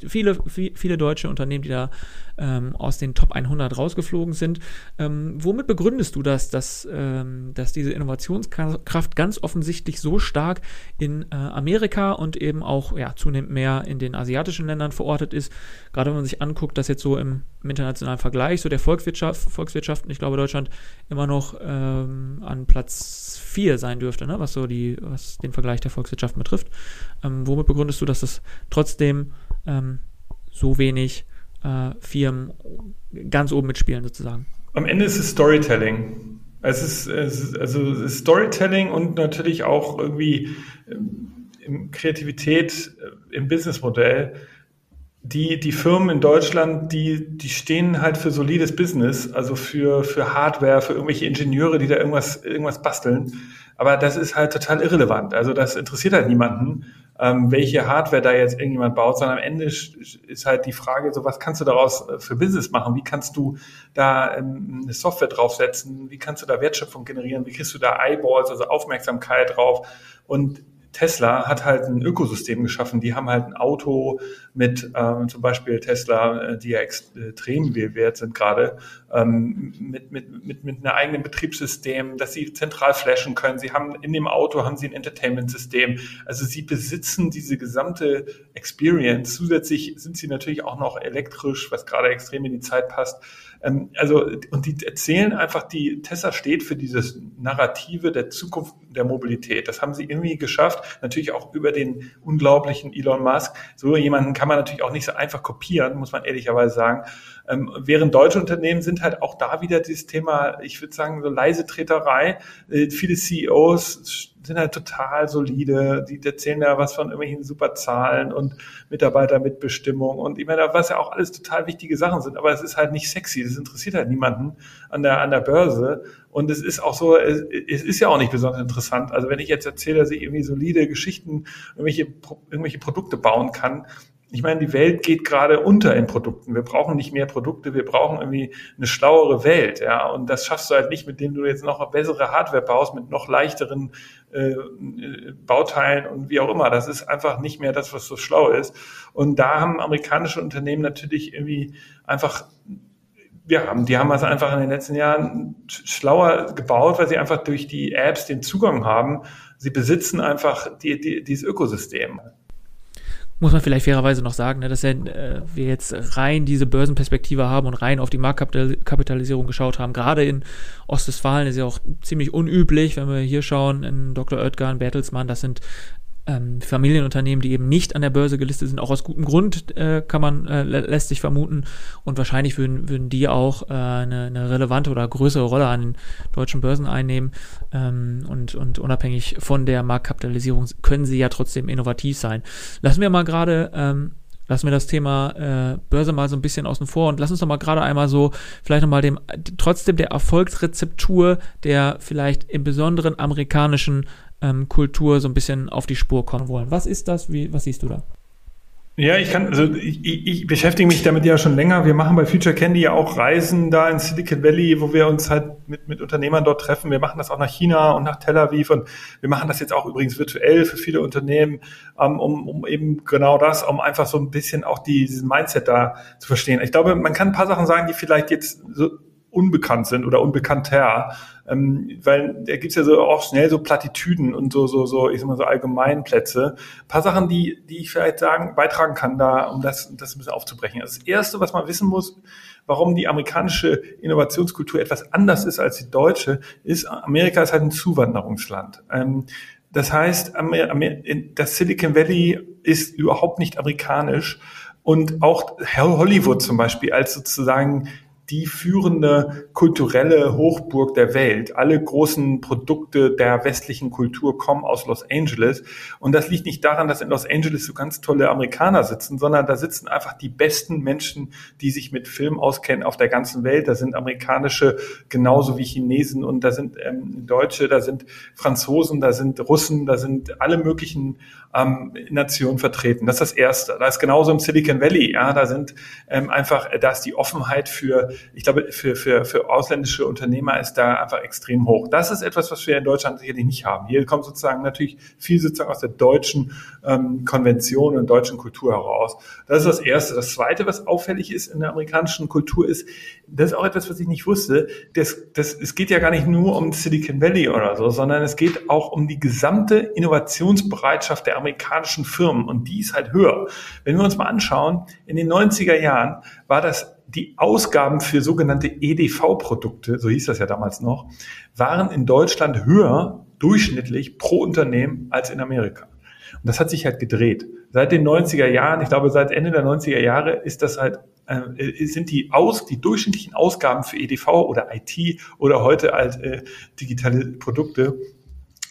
viele, viele deutsche Unternehmen, die da ähm, aus den Top 100 rausgeflogen sind. Ähm, womit begründest du das, dass, ähm, dass diese Innovationskraft ganz offensichtlich so stark in äh, Amerika und eben auch ja, zunehmend mehr in den asiatischen Ländern verortet ist? Gerade wenn man sich anguckt, dass jetzt so im, im internationalen Vergleich so der Volkswirtschaft, Volkswirtschaften, ich glaube Deutschland immer noch ähm, an Platz 4 sein dürfte, ne? was so die was den Vergleich der Volkswirtschaften betrifft. Ähm, womit begründest du, dass das trotzdem ähm, so wenig äh, Firmen ganz oben mitspielen sozusagen? Am Ende ist es Storytelling. Es ist, es ist also Storytelling und natürlich auch irgendwie ähm, Kreativität äh, im Businessmodell die, die Firmen in Deutschland, die, die stehen halt für solides Business, also für, für Hardware, für irgendwelche Ingenieure, die da irgendwas, irgendwas basteln. Aber das ist halt total irrelevant. Also das interessiert halt niemanden, ähm, welche Hardware da jetzt irgendjemand baut, sondern am Ende ist halt die Frage, so was kannst du daraus äh, für Business machen? Wie kannst du da ähm, eine Software draufsetzen? Wie kannst du da Wertschöpfung generieren? Wie kriegst du da Eyeballs, also Aufmerksamkeit drauf? Und Tesla hat halt ein Ökosystem geschaffen. Die haben halt ein Auto mit ähm, zum Beispiel Tesla, äh, die ja extrem wert sind gerade, ähm, mit, mit, mit, mit einem eigenen Betriebssystem, dass sie zentral flashen können. Sie haben in dem Auto haben sie ein Entertainment-System. Also sie besitzen diese gesamte Experience. Zusätzlich sind sie natürlich auch noch elektrisch, was gerade extrem in die Zeit passt. Ähm, also, und die erzählen einfach, die Tesla steht für dieses Narrative der Zukunft der Mobilität. Das haben sie irgendwie geschafft, natürlich auch über den unglaublichen Elon Musk. So jemanden kann man natürlich auch nicht so einfach kopieren, muss man ehrlicherweise sagen. Ähm, während deutsche Unternehmen sind halt auch da wieder dieses Thema, ich würde sagen, so leise Treterei. Äh, viele CEOs sind halt total solide, die erzählen ja was von irgendwelchen super Zahlen und Mitarbeitermitbestimmung und ich meine, was ja auch alles total wichtige Sachen sind, aber es ist halt nicht sexy, das interessiert halt niemanden an der, an der Börse. Und es ist auch so, es, es ist ja auch nicht besonders interessant. Also wenn ich jetzt erzähle, dass ich irgendwie solide Geschichten, irgendwelche, irgendwelche Produkte bauen kann, ich meine, die Welt geht gerade unter in Produkten. Wir brauchen nicht mehr Produkte, wir brauchen irgendwie eine schlauere Welt, ja. Und das schaffst du halt nicht, mit denen du jetzt noch bessere Hardware baust, mit noch leichteren äh, Bauteilen und wie auch immer. Das ist einfach nicht mehr das, was so schlau ist. Und da haben amerikanische Unternehmen natürlich irgendwie einfach ja, die haben das einfach in den letzten Jahren schlauer gebaut, weil sie einfach durch die Apps den Zugang haben. Sie besitzen einfach die, die, dieses Ökosystem muss man vielleicht fairerweise noch sagen, ne, dass äh, wir jetzt rein diese Börsenperspektive haben und rein auf die Marktkapitalisierung geschaut haben. Gerade in Ostwestfalen ist ja auch ziemlich unüblich, wenn wir hier schauen, in Dr. Oetker, Bertelsmann, das sind ähm, Familienunternehmen, die eben nicht an der Börse gelistet sind, auch aus gutem Grund äh, kann man, äh, lässt sich vermuten. Und wahrscheinlich würden, würden die auch äh, eine, eine relevante oder größere Rolle an den deutschen Börsen einnehmen. Ähm, und, und unabhängig von der Marktkapitalisierung können sie ja trotzdem innovativ sein. Lassen wir mal gerade ähm, lassen wir das Thema äh, Börse mal so ein bisschen außen vor und lass uns doch mal gerade einmal so vielleicht nochmal dem trotzdem der Erfolgsrezeptur der vielleicht im besonderen amerikanischen ähm, Kultur so ein bisschen auf die Spur kommen wollen. Was ist das? Wie, was siehst du da? Ja, ich kann, also ich, ich beschäftige mich damit ja schon länger. Wir machen bei Future Candy ja auch Reisen da in Silicon Valley, wo wir uns halt mit, mit Unternehmern dort treffen. Wir machen das auch nach China und nach Tel Aviv und wir machen das jetzt auch übrigens virtuell für viele Unternehmen, ähm, um, um eben genau das, um einfach so ein bisschen auch die, diesen Mindset da zu verstehen. Ich glaube, man kann ein paar Sachen sagen, die vielleicht jetzt so unbekannt sind oder unbekannter, ähm, weil da gibt's ja so auch schnell so Plattitüden und so so so ich sag mal so Allgemeinplätze. Ein paar Sachen, die die ich vielleicht sagen beitragen kann, da um das das ein bisschen aufzubrechen. Also das erste, was man wissen muss, warum die amerikanische Innovationskultur etwas anders ist als die deutsche, ist Amerika ist halt ein Zuwanderungsland. Ähm, das heißt, das Silicon Valley ist überhaupt nicht amerikanisch. Und auch Hollywood zum Beispiel als sozusagen die führende kulturelle Hochburg der Welt. Alle großen Produkte der westlichen Kultur kommen aus Los Angeles. Und das liegt nicht daran, dass in Los Angeles so ganz tolle Amerikaner sitzen, sondern da sitzen einfach die besten Menschen, die sich mit Film auskennen auf der ganzen Welt. Da sind amerikanische genauso wie Chinesen und da sind ähm, Deutsche, da sind Franzosen, da sind Russen, da sind alle möglichen ähm, Nationen vertreten. Das ist das Erste. Da ist genauso im Silicon Valley. Ja, da sind ähm, einfach, da ist die Offenheit für ich glaube, für, für, für ausländische Unternehmer ist da einfach extrem hoch. Das ist etwas, was wir in Deutschland sicherlich nicht haben. Hier kommt sozusagen natürlich viel sozusagen aus der deutschen ähm, Konvention und deutschen Kultur heraus. Das ist das Erste. Das Zweite, was auffällig ist in der amerikanischen Kultur, ist, das ist auch etwas, was ich nicht wusste, das, das, es geht ja gar nicht nur um Silicon Valley oder so, sondern es geht auch um die gesamte Innovationsbereitschaft der amerikanischen Firmen und die ist halt höher. Wenn wir uns mal anschauen, in den 90er Jahren war das die Ausgaben für sogenannte EDV-Produkte, so hieß das ja damals noch, waren in Deutschland höher durchschnittlich pro Unternehmen als in Amerika. Und das hat sich halt gedreht. Seit den 90er Jahren, ich glaube seit Ende der 90er Jahre ist das halt äh, sind die aus die durchschnittlichen Ausgaben für EDV oder IT oder heute halt äh, digitale Produkte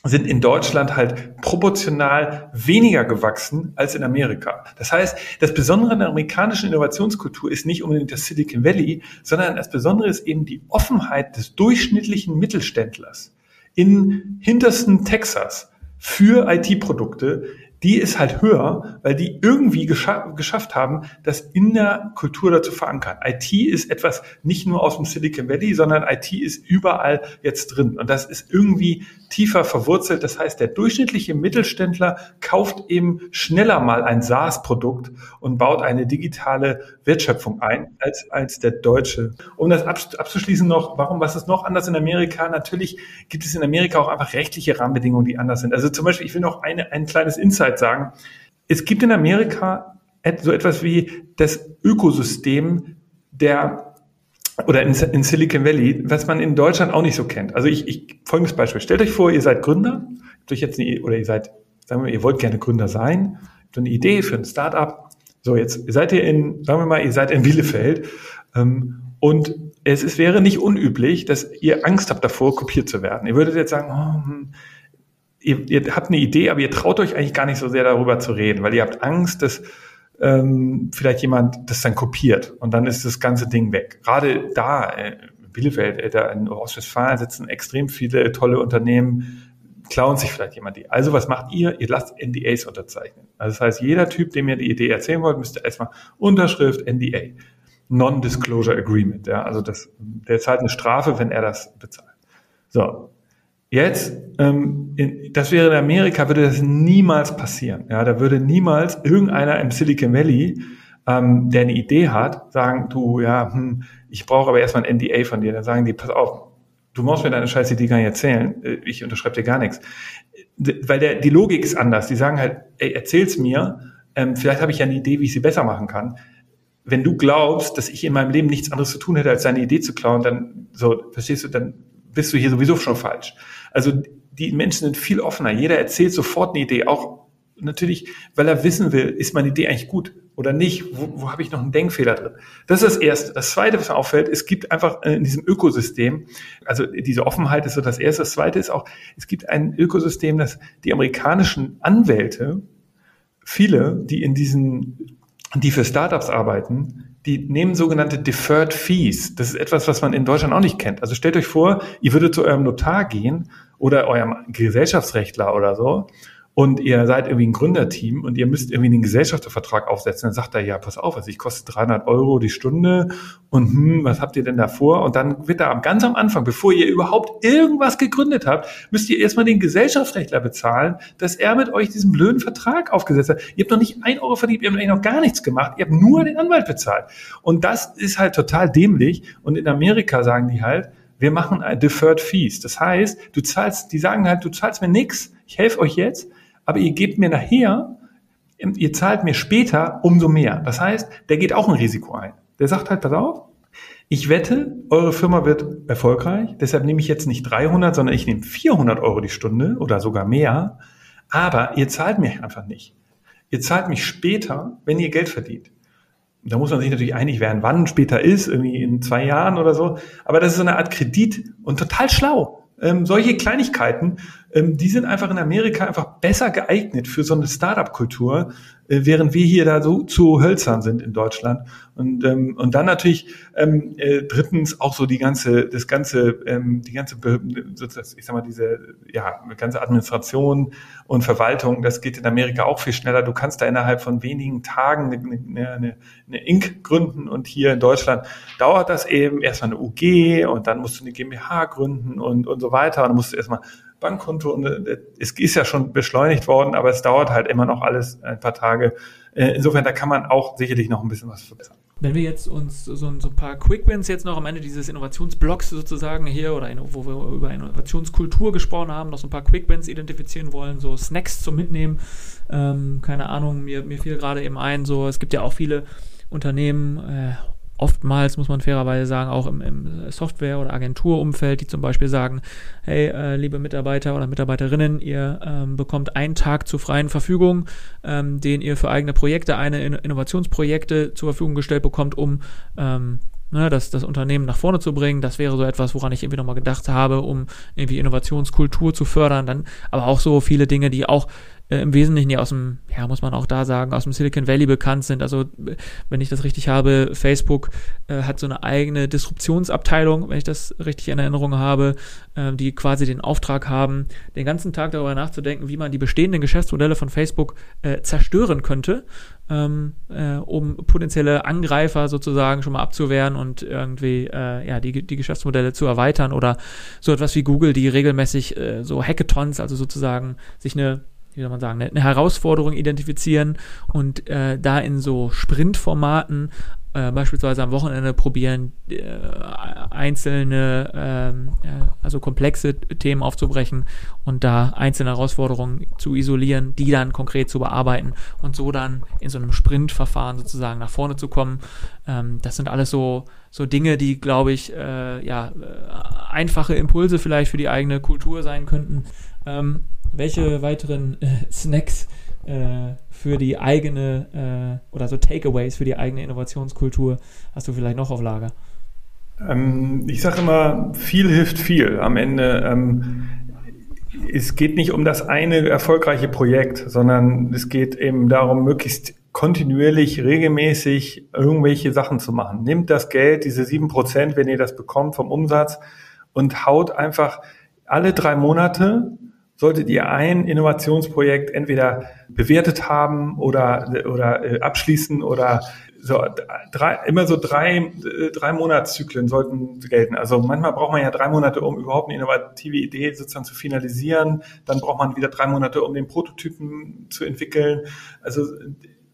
sind in Deutschland halt proportional weniger gewachsen als in Amerika. Das heißt, das Besondere an der amerikanischen Innovationskultur ist nicht unbedingt das Silicon Valley, sondern das Besondere ist eben die Offenheit des durchschnittlichen Mittelständlers in hintersten Texas für IT-Produkte, die ist halt höher, weil die irgendwie gescha geschafft haben, das in der Kultur dazu verankern. IT ist etwas nicht nur aus dem Silicon Valley, sondern IT ist überall jetzt drin. Und das ist irgendwie tiefer verwurzelt. Das heißt, der durchschnittliche Mittelständler kauft eben schneller mal ein SaaS-Produkt und baut eine digitale Wertschöpfung ein als, als der Deutsche. Um das abzuschließen noch, warum, was ist noch anders in Amerika? Natürlich gibt es in Amerika auch einfach rechtliche Rahmenbedingungen, die anders sind. Also zum Beispiel, ich will noch eine, ein kleines Insight sagen. Es gibt in Amerika so etwas wie das Ökosystem der oder in, in, Silicon Valley, was man in Deutschland auch nicht so kennt. Also ich, ich folgendes Beispiel. Stellt euch vor, ihr seid Gründer, habt euch jetzt eine, oder ihr seid, sagen wir mal, ihr wollt gerne Gründer sein, habt eine Idee für ein Startup. So, jetzt seid ihr in, sagen wir mal, ihr seid in Bielefeld ähm, und es ist, wäre nicht unüblich, dass ihr Angst habt davor, kopiert zu werden. Ihr würdet jetzt sagen, oh, hm, ihr, ihr habt eine Idee, aber ihr traut euch eigentlich gar nicht so sehr darüber zu reden, weil ihr habt Angst, dass ähm, vielleicht jemand das dann kopiert und dann ist das ganze Ding weg. Gerade da, äh, Bielefeld, äh, da in Ostwestfalen sitzen extrem viele tolle Unternehmen, klauen sich vielleicht jemand die. Also was macht ihr? Ihr lasst NDAs unterzeichnen. Also das heißt, jeder Typ, dem ihr die Idee erzählen wollt, müsste erstmal Unterschrift, NDA. Non-Disclosure Agreement. Ja, also das, der zahlt eine Strafe, wenn er das bezahlt. So, Jetzt, ähm, in, das wäre in Amerika, würde das niemals passieren. Ja, da würde niemals irgendeiner im Silicon Valley, ähm, der eine Idee hat, sagen, du, ja, hm, ich brauche aber erstmal ein NDA von dir. Dann sagen die, pass auf, du musst mir deine scheiß Idee gar nicht erzählen, äh, ich unterschreibe dir gar nichts. Weil der, die Logik ist anders. Die sagen halt, ey, erzähl's mir, ähm, vielleicht habe ich ja eine Idee, wie ich sie besser machen kann. Wenn du glaubst, dass ich in meinem Leben nichts anderes zu tun hätte, als deine Idee zu klauen, dann, so, verstehst du, dann bist du hier sowieso schon falsch. Also die Menschen sind viel offener. Jeder erzählt sofort eine Idee, auch natürlich, weil er wissen will, ist meine Idee eigentlich gut oder nicht? Wo, wo habe ich noch einen Denkfehler drin? Das ist das Erste. Das Zweite, was mir auffällt, es gibt einfach in diesem Ökosystem, also diese Offenheit ist so das Erste. Das Zweite ist auch, es gibt ein Ökosystem, das die amerikanischen Anwälte, viele, die in diesen, die für Startups arbeiten, die nehmen sogenannte Deferred Fees. Das ist etwas, was man in Deutschland auch nicht kennt. Also stellt euch vor, ihr würdet zu eurem Notar gehen oder eurem Gesellschaftsrechtler oder so und ihr seid irgendwie ein Gründerteam und ihr müsst irgendwie einen Gesellschaftsvertrag aufsetzen, dann sagt er, ja, pass auf, also ich koste 300 Euro die Stunde und hm, was habt ihr denn da vor? Und dann wird da ganz am Anfang, bevor ihr überhaupt irgendwas gegründet habt, müsst ihr erstmal den Gesellschaftsrechtler bezahlen, dass er mit euch diesen blöden Vertrag aufgesetzt hat. Ihr habt noch nicht ein Euro verdient, ihr habt eigentlich noch gar nichts gemacht, ihr habt nur den Anwalt bezahlt. Und das ist halt total dämlich und in Amerika sagen die halt, wir machen Deferred Fees. Das heißt, du zahlst, die sagen halt, du zahlst mir nichts, ich helfe euch jetzt, aber ihr gebt mir nachher, ihr zahlt mir später umso mehr. Das heißt, der geht auch ein Risiko ein. Der sagt halt, pass auf, ich wette, eure Firma wird erfolgreich, deshalb nehme ich jetzt nicht 300, sondern ich nehme 400 Euro die Stunde oder sogar mehr, aber ihr zahlt mir einfach nicht. Ihr zahlt mich später, wenn ihr Geld verdient. Da muss man sich natürlich einig werden, wann später ist, irgendwie in zwei Jahren oder so. Aber das ist so eine Art Kredit und total schlau. Ähm, solche Kleinigkeiten, ähm, die sind einfach in Amerika einfach besser geeignet für so eine Startup-Kultur, äh, während wir hier da so zu hölzern sind in Deutschland. Und, ähm, und dann natürlich ähm, äh, drittens auch so die ganze, das ganze, ähm, die ganze, ich sag mal, diese ja, ganze Administration und Verwaltung, das geht in Amerika auch viel schneller. Du kannst da innerhalb von wenigen Tagen eine, eine, eine, Inc. gründen und hier in Deutschland dauert das eben erstmal eine UG und dann musst du eine GmbH gründen und, und so weiter. Und dann musst du erstmal Bankkonto und äh, es ist ja schon beschleunigt worden, aber es dauert halt immer noch alles ein paar Tage. Äh, insofern, da kann man auch sicherlich noch ein bisschen was verbessern. Wenn wir jetzt uns so, so ein paar Quick Wins jetzt noch am Ende dieses Innovationsblocks sozusagen hier oder wo wir über Innovationskultur gesprochen haben, noch so ein paar Quick Wins identifizieren wollen, so Snacks zum Mitnehmen. Ähm, keine Ahnung, mir, mir fiel gerade eben ein, so es gibt ja auch viele Unternehmen, äh, oftmals, muss man fairerweise sagen, auch im, im Software- oder Agenturumfeld, die zum Beispiel sagen, hey, äh, liebe Mitarbeiter oder Mitarbeiterinnen, ihr ähm, bekommt einen Tag zur freien Verfügung, ähm, den ihr für eigene Projekte, eine In Innovationsprojekte zur Verfügung gestellt bekommt, um ähm, ne, das, das Unternehmen nach vorne zu bringen. Das wäre so etwas, woran ich irgendwie nochmal gedacht habe, um irgendwie Innovationskultur zu fördern. Dann aber auch so viele Dinge, die auch äh, im Wesentlichen ja aus dem, ja, muss man auch da sagen, aus dem Silicon Valley bekannt sind. Also, wenn ich das richtig habe, Facebook äh, hat so eine eigene Disruptionsabteilung, wenn ich das richtig in Erinnerung habe, äh, die quasi den Auftrag haben, den ganzen Tag darüber nachzudenken, wie man die bestehenden Geschäftsmodelle von Facebook äh, zerstören könnte, ähm, äh, um potenzielle Angreifer sozusagen schon mal abzuwehren und irgendwie ja die, die Geschäftsmodelle zu erweitern oder so etwas wie Google, die regelmäßig so Hackathons, also sozusagen sich eine wie soll man sagen, eine Herausforderung identifizieren und äh, da in so Sprintformaten äh, beispielsweise am Wochenende probieren, äh, einzelne, ähm, also komplexe Themen aufzubrechen und da einzelne Herausforderungen zu isolieren, die dann konkret zu bearbeiten und so dann in so einem Sprintverfahren sozusagen nach vorne zu kommen. Ähm, das sind alles so, so Dinge, die, glaube ich, äh, ja, äh, einfache Impulse vielleicht für die eigene Kultur sein könnten. Ähm, welche weiteren äh, Snacks äh, für die eigene äh, oder so Takeaways für die eigene Innovationskultur hast du vielleicht noch auf Lager? Ähm, ich sage immer, viel hilft viel. Am Ende ähm, es geht nicht um das eine erfolgreiche Projekt, sondern es geht eben darum, möglichst kontinuierlich, regelmäßig irgendwelche Sachen zu machen. Nimmt das Geld, diese sieben Prozent, wenn ihr das bekommt vom Umsatz und haut einfach alle drei Monate solltet ihr ein Innovationsprojekt entweder bewertet haben oder, oder äh, abschließen oder so drei, immer so drei, äh, drei Monatszyklen sollten gelten. Also manchmal braucht man ja drei Monate, um überhaupt eine innovative Idee sozusagen zu finalisieren. Dann braucht man wieder drei Monate, um den Prototypen zu entwickeln. Also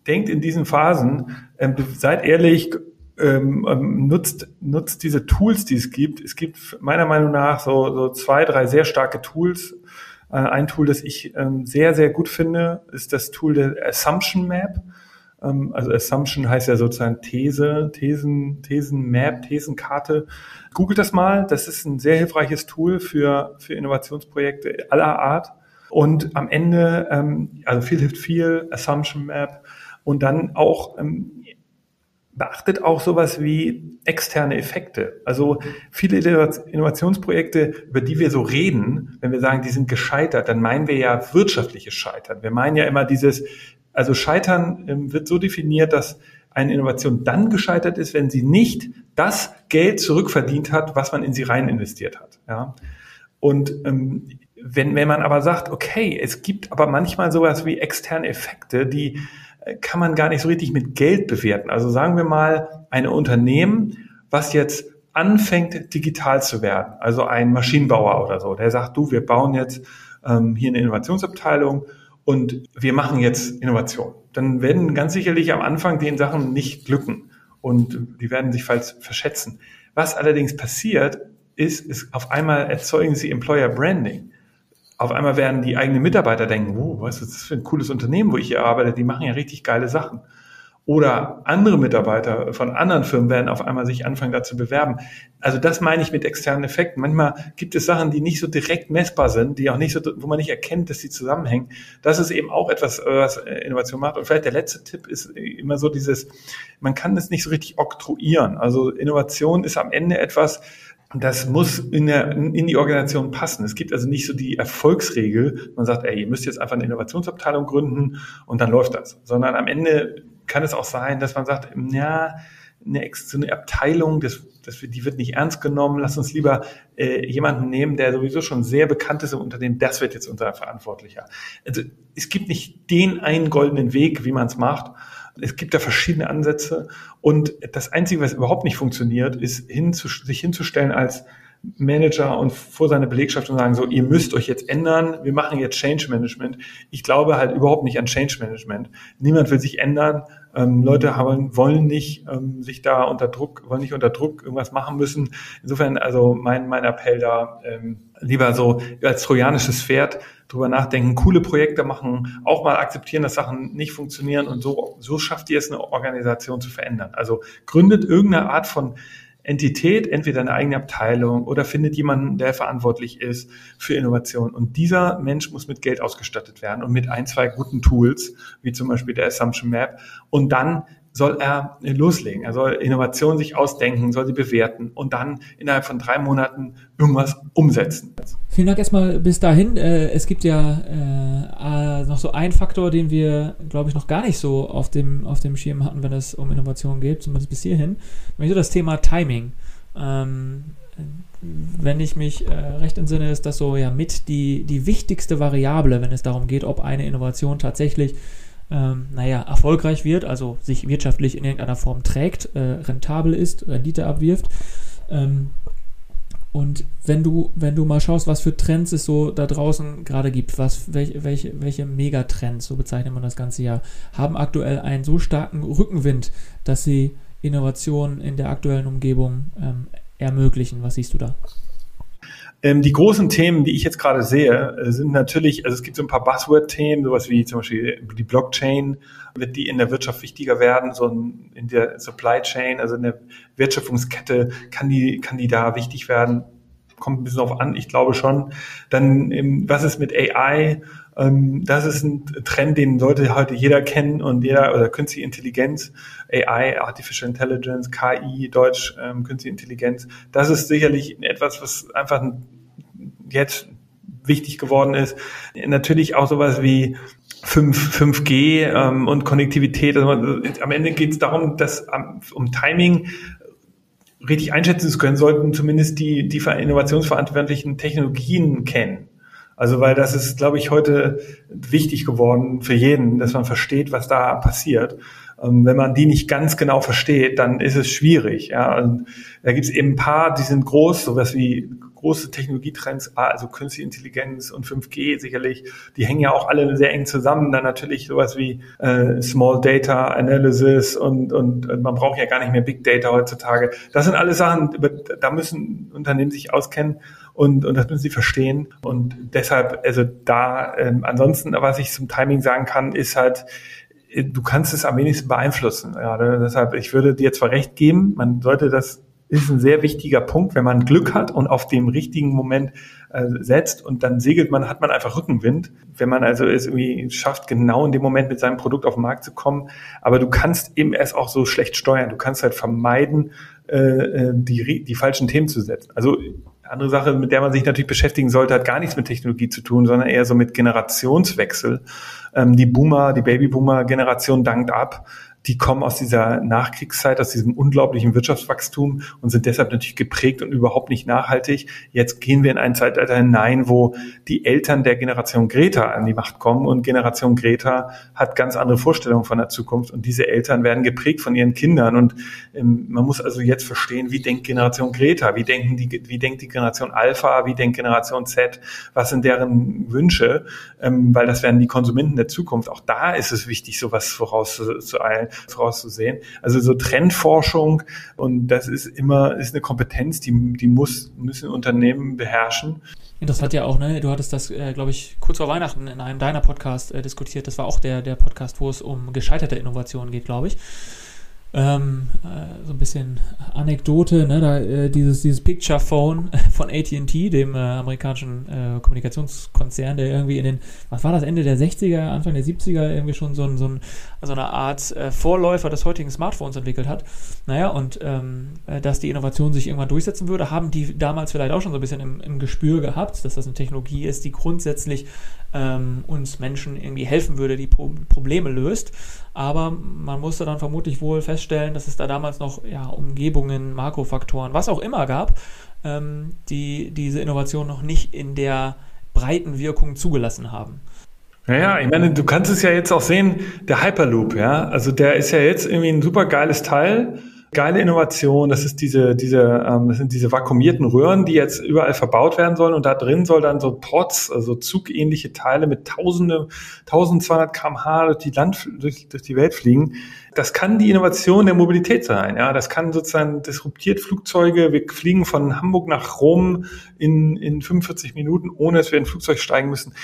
denkt in diesen Phasen, ähm, seid ehrlich, ähm, ähm, nutzt, nutzt diese Tools, die es gibt. Es gibt meiner Meinung nach so, so zwei, drei sehr starke Tools, ein Tool, das ich ähm, sehr, sehr gut finde, ist das Tool der Assumption Map. Ähm, also Assumption heißt ja sozusagen These, Thesen, Thesenmap, Thesenkarte. Googelt das mal. Das ist ein sehr hilfreiches Tool für, für Innovationsprojekte aller Art. Und am Ende, ähm, also viel hilft viel, Assumption Map. Und dann auch beachtet auch sowas wie externe Effekte. Also viele Innovationsprojekte, über die wir so reden, wenn wir sagen, die sind gescheitert, dann meinen wir ja wirtschaftliches Scheitern. Wir meinen ja immer dieses, also Scheitern ähm, wird so definiert, dass eine Innovation dann gescheitert ist, wenn sie nicht das Geld zurückverdient hat, was man in sie rein investiert hat. Ja? Und ähm, wenn, wenn man aber sagt, okay, es gibt aber manchmal sowas wie externe Effekte, die kann man gar nicht so richtig mit Geld bewerten. Also sagen wir mal, ein Unternehmen, was jetzt anfängt, digital zu werden, also ein Maschinenbauer oder so, der sagt, du, wir bauen jetzt ähm, hier eine Innovationsabteilung und wir machen jetzt Innovation. Dann werden ganz sicherlich am Anfang den Sachen nicht glücken und die werden sich falsch verschätzen. Was allerdings passiert, ist, ist auf einmal erzeugen sie Employer Branding auf einmal werden die eigenen Mitarbeiter denken, oh, was ist das für ein cooles Unternehmen, wo ich hier arbeite, die machen ja richtig geile Sachen. Oder andere Mitarbeiter von anderen Firmen werden auf einmal sich anfangen, da zu bewerben. Also das meine ich mit externen Effekten. Manchmal gibt es Sachen, die nicht so direkt messbar sind, die auch nicht so, wo man nicht erkennt, dass sie zusammenhängen. Das ist eben auch etwas, was Innovation macht. Und vielleicht der letzte Tipp ist immer so dieses, man kann das nicht so richtig oktroyieren. Also Innovation ist am Ende etwas, das muss in, der, in die Organisation passen. Es gibt also nicht so die Erfolgsregel, man sagt, ey, ihr müsst jetzt einfach eine Innovationsabteilung gründen und dann läuft das. Sondern am Ende kann es auch sein, dass man sagt, ja, eine, so eine Abteilung, das, das, die wird nicht ernst genommen, lass uns lieber äh, jemanden nehmen, der sowieso schon sehr bekannt ist im Unternehmen, das wird jetzt unser Verantwortlicher. Also es gibt nicht den einen goldenen Weg, wie man es macht. Es gibt da verschiedene Ansätze und das Einzige, was überhaupt nicht funktioniert, ist hinzu, sich hinzustellen als Manager und vor seine Belegschaft und sagen so, ihr müsst euch jetzt ändern, wir machen jetzt Change Management. Ich glaube halt überhaupt nicht an Change Management. Niemand will sich ändern. Ähm, Leute haben, wollen nicht ähm, sich da unter Druck, wollen nicht unter Druck irgendwas machen müssen. Insofern also mein, mein Appell da, ähm, lieber so als trojanisches Pferd drüber nachdenken, coole Projekte machen, auch mal akzeptieren, dass Sachen nicht funktionieren und so, so schafft ihr es, eine Organisation zu verändern. Also gründet irgendeine Art von Entität entweder eine eigene Abteilung oder findet jemanden, der verantwortlich ist für Innovation. Und dieser Mensch muss mit Geld ausgestattet werden und mit ein, zwei guten Tools, wie zum Beispiel der Assumption Map. Und dann soll er loslegen. Er soll Innovation sich ausdenken, soll sie bewerten und dann innerhalb von drei Monaten irgendwas umsetzen. Vielen Dank erstmal bis dahin. Äh, es gibt ja äh, noch so einen Faktor, den wir, glaube ich, noch gar nicht so auf dem, auf dem Schirm hatten, wenn es um Innovation geht, zumindest bis hierhin. Nämlich so das Thema Timing. Ähm, wenn ich mich äh, recht entsinne, ist das so ja mit die, die wichtigste Variable, wenn es darum geht, ob eine Innovation tatsächlich ähm, naja, erfolgreich wird, also sich wirtschaftlich in irgendeiner Form trägt, äh, rentabel ist, Rendite abwirft. Ähm, und wenn du, wenn du mal schaust, was für Trends es so da draußen gerade gibt, was, welche, welche, welche Megatrends, so bezeichnet man das ganze Jahr, haben aktuell einen so starken Rückenwind, dass sie Innovationen in der aktuellen Umgebung ähm, ermöglichen. Was siehst du da? Ähm, die großen Themen, die ich jetzt gerade sehe, äh, sind natürlich, also es gibt so ein paar Buzzword-Themen, sowas wie zum Beispiel die Blockchain, wird die in der Wirtschaft wichtiger werden, so in der Supply Chain, also in der Wertschöpfungskette, kann die, kann die da wichtig werden? Kommt ein bisschen auf an, ich glaube schon. Dann, ähm, was ist mit AI? Ähm, das ist ein Trend, den sollte heute jeder kennen und jeder, oder künstliche Intelligenz, AI, Artificial Intelligence, KI, Deutsch, ähm, künstliche Intelligenz. Das ist sicherlich etwas, was einfach jetzt wichtig geworden ist. Natürlich auch sowas wie 5, 5G ähm, und Konnektivität. Also, am Ende geht es darum, dass um Timing richtig einschätzen zu können, sollten zumindest die, die innovationsverantwortlichen Technologien kennen. Also weil das ist, glaube ich, heute wichtig geworden für jeden, dass man versteht, was da passiert. Ähm, wenn man die nicht ganz genau versteht, dann ist es schwierig. Ja? Und da gibt es eben ein paar, die sind groß, sowas wie große Technologietrends, also künstliche Intelligenz und 5G sicherlich, die hängen ja auch alle sehr eng zusammen. Dann natürlich sowas wie äh, Small Data Analysis und, und man braucht ja gar nicht mehr Big Data heutzutage. Das sind alles Sachen, da müssen Unternehmen sich auskennen und, und das müssen sie verstehen. Und deshalb, also da, ähm, ansonsten, was ich zum Timing sagen kann, ist halt, äh, du kannst es am wenigsten beeinflussen. Ja, deshalb, ich würde dir zwar recht geben, man sollte das ist ein sehr wichtiger Punkt, wenn man Glück hat und auf dem richtigen Moment äh, setzt und dann segelt man, hat man einfach Rückenwind. Wenn man also es irgendwie schafft, genau in dem Moment mit seinem Produkt auf den Markt zu kommen. Aber du kannst eben es auch so schlecht steuern. Du kannst halt vermeiden, äh, äh die, die falschen Themen zu setzen. Also andere Sache, mit der man sich natürlich beschäftigen sollte, hat gar nichts mit Technologie zu tun, sondern eher so mit Generationswechsel. Ähm, die Boomer, die Babyboomer-Generation dankt ab die kommen aus dieser Nachkriegszeit, aus diesem unglaublichen Wirtschaftswachstum und sind deshalb natürlich geprägt und überhaupt nicht nachhaltig. Jetzt gehen wir in ein Zeitalter hinein, wo die Eltern der Generation Greta an die Macht kommen und Generation Greta hat ganz andere Vorstellungen von der Zukunft und diese Eltern werden geprägt von ihren Kindern. Und ähm, man muss also jetzt verstehen, wie denkt Generation Greta, wie denken die, wie denkt die Generation Alpha, wie denkt Generation Z, was sind deren Wünsche, ähm, weil das werden die Konsumenten der Zukunft. Auch da ist es wichtig, sowas vorauszueilen vorauszusehen. Also so Trendforschung und das ist immer ist eine Kompetenz, die die muss müssen Unternehmen beherrschen. Interessant ja auch, ne? Du hattest das, äh, glaube ich, kurz vor Weihnachten in einem deiner Podcast äh, diskutiert. Das war auch der der Podcast, wo es um gescheiterte Innovationen geht, glaube ich. Ähm, äh, so ein bisschen Anekdote, ne, da, äh, dieses, dieses Picture Phone von AT&T, dem äh, amerikanischen äh, Kommunikationskonzern, der irgendwie in den, was war das, Ende der 60er, Anfang der 70er irgendwie schon so, ein, so, ein, so eine Art äh, Vorläufer des heutigen Smartphones entwickelt hat. Naja, und ähm, äh, dass die Innovation sich irgendwann durchsetzen würde, haben die damals vielleicht auch schon so ein bisschen im, im Gespür gehabt, dass das eine Technologie ist, die grundsätzlich ähm, uns Menschen irgendwie helfen würde, die Pro Probleme löst. Aber man musste dann vermutlich wohl feststellen, dass es da damals noch ja, Umgebungen, Makrofaktoren, was auch immer gab, ähm, die diese Innovation noch nicht in der breiten Wirkung zugelassen haben. Naja, ich meine, du kannst es ja jetzt auch sehen, der Hyperloop, ja, also der ist ja jetzt irgendwie ein super geiles Teil geile Innovation. Das ist diese, diese, ähm, das sind diese vakuumierten Röhren, die jetzt überall verbaut werden sollen. Und da drin soll dann so Pots, also zugähnliche Teile mit tausende, 1200 kmh durch die Land, durch, durch die Welt fliegen. Das kann die Innovation der Mobilität sein. Ja, das kann sozusagen disruptiert Flugzeuge. Wir fliegen von Hamburg nach Rom in, in 45 Minuten, ohne dass wir in ein Flugzeug steigen müssen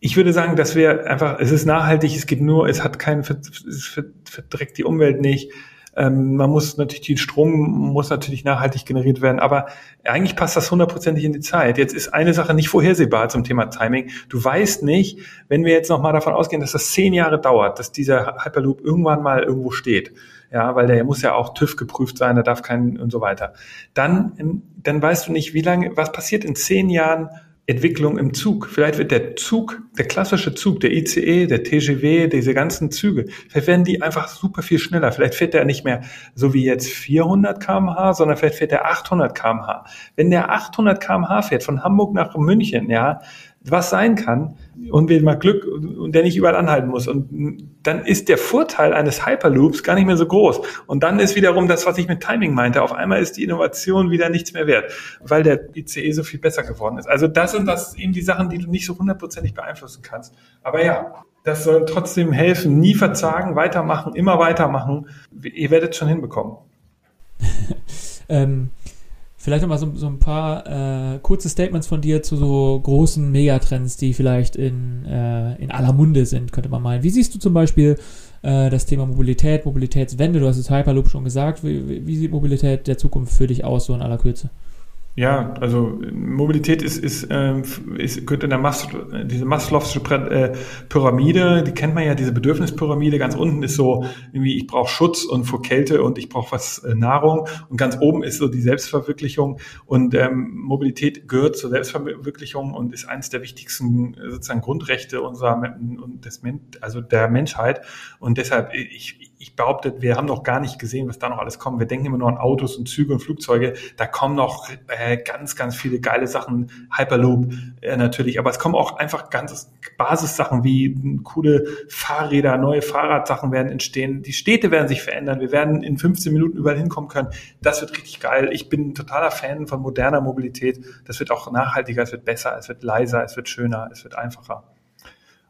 ich würde sagen, dass wir einfach, es ist nachhaltig, es geht nur, es hat keinen, es verdreckt die Umwelt nicht Ähm, man muss natürlich, die Strom muss natürlich nachhaltig generiert werden, aber eigentlich passt das hundertprozentig in die Zeit. Jetzt ist eine Sache nicht vorhersehbar zum Thema Timing. Du weißt nicht, wenn wir jetzt nochmal davon ausgehen, dass das zehn Jahre dauert, dass dieser Hyperloop irgendwann mal irgendwo steht ja, weil der muss ja auch TÜV geprüft sein, der darf keinen und so weiter. Dann, ähm, dann weißt du nicht, wie lange, was passiert in zehn Jahren Entwicklung im Zug. Vielleicht wird der Zug, der klassische Zug, der ICE, der TGW, diese ganzen Züge, vielleicht werden die einfach super viel schneller. Vielleicht fährt der nicht mehr so wie jetzt 400 kmh, sondern vielleicht fährt der 800 kmh. Wenn der 800 kmh fährt von Hamburg nach München, ja, was sein kann und wir mal Glück und der nicht überall anhalten muss. Und dann ist der Vorteil eines Hyperloops gar nicht mehr so groß. Und dann ist wiederum das, was ich mit Timing meinte. Auf einmal ist die Innovation wieder nichts mehr wert, weil der ICE so viel besser geworden ist. Also das sind das eben die Sachen, die du nicht so hundertprozentig beeinflussen kannst. Aber ja, das soll trotzdem helfen. Nie verzagen, weitermachen, immer weitermachen. Ihr werdet es schon hinbekommen. ähm, Vielleicht nochmal so, so ein paar äh, kurze Statements von dir zu so großen Megatrends, die vielleicht in, äh, in aller Munde sind, könnte man meinen. Wie siehst du zum Beispiel äh, das Thema Mobilität, Mobilitätswende? Du hast es Hyperloop schon gesagt. Wie, wie sieht Mobilität der Zukunft für dich aus, so in aller Kürze? Ja, also Mobilität ist, ist, ähm, ist gehört in der Mas diese Maslow'sche äh, Pyramide, die kennt man ja, diese Bedürfnispyramide. Ganz unten ist so irgendwie, ich brauche Schutz und vor Kälte und ich brauche was äh, Nahrung. Und ganz oben ist so die Selbstverwirklichung. Und ähm, Mobilität gehört zur Selbstverwirklichung und ist eines der wichtigsten sozusagen Grundrechte unserer und des also der Menschheit. Und deshalb, ich, ich behaupte, wir haben noch gar nicht gesehen, was da noch alles kommt. Wir denken immer nur an Autos und Züge und Flugzeuge. Da kommen noch äh, ganz, ganz viele geile Sachen. Hyperloop äh, natürlich, aber es kommen auch einfach ganz Basissachen wie coole Fahrräder, neue Fahrradsachen werden entstehen. Die Städte werden sich verändern. Wir werden in 15 Minuten überall hinkommen können. Das wird richtig geil. Ich bin ein totaler Fan von moderner Mobilität. Das wird auch nachhaltiger, es wird besser, es wird leiser, es wird schöner, es wird einfacher.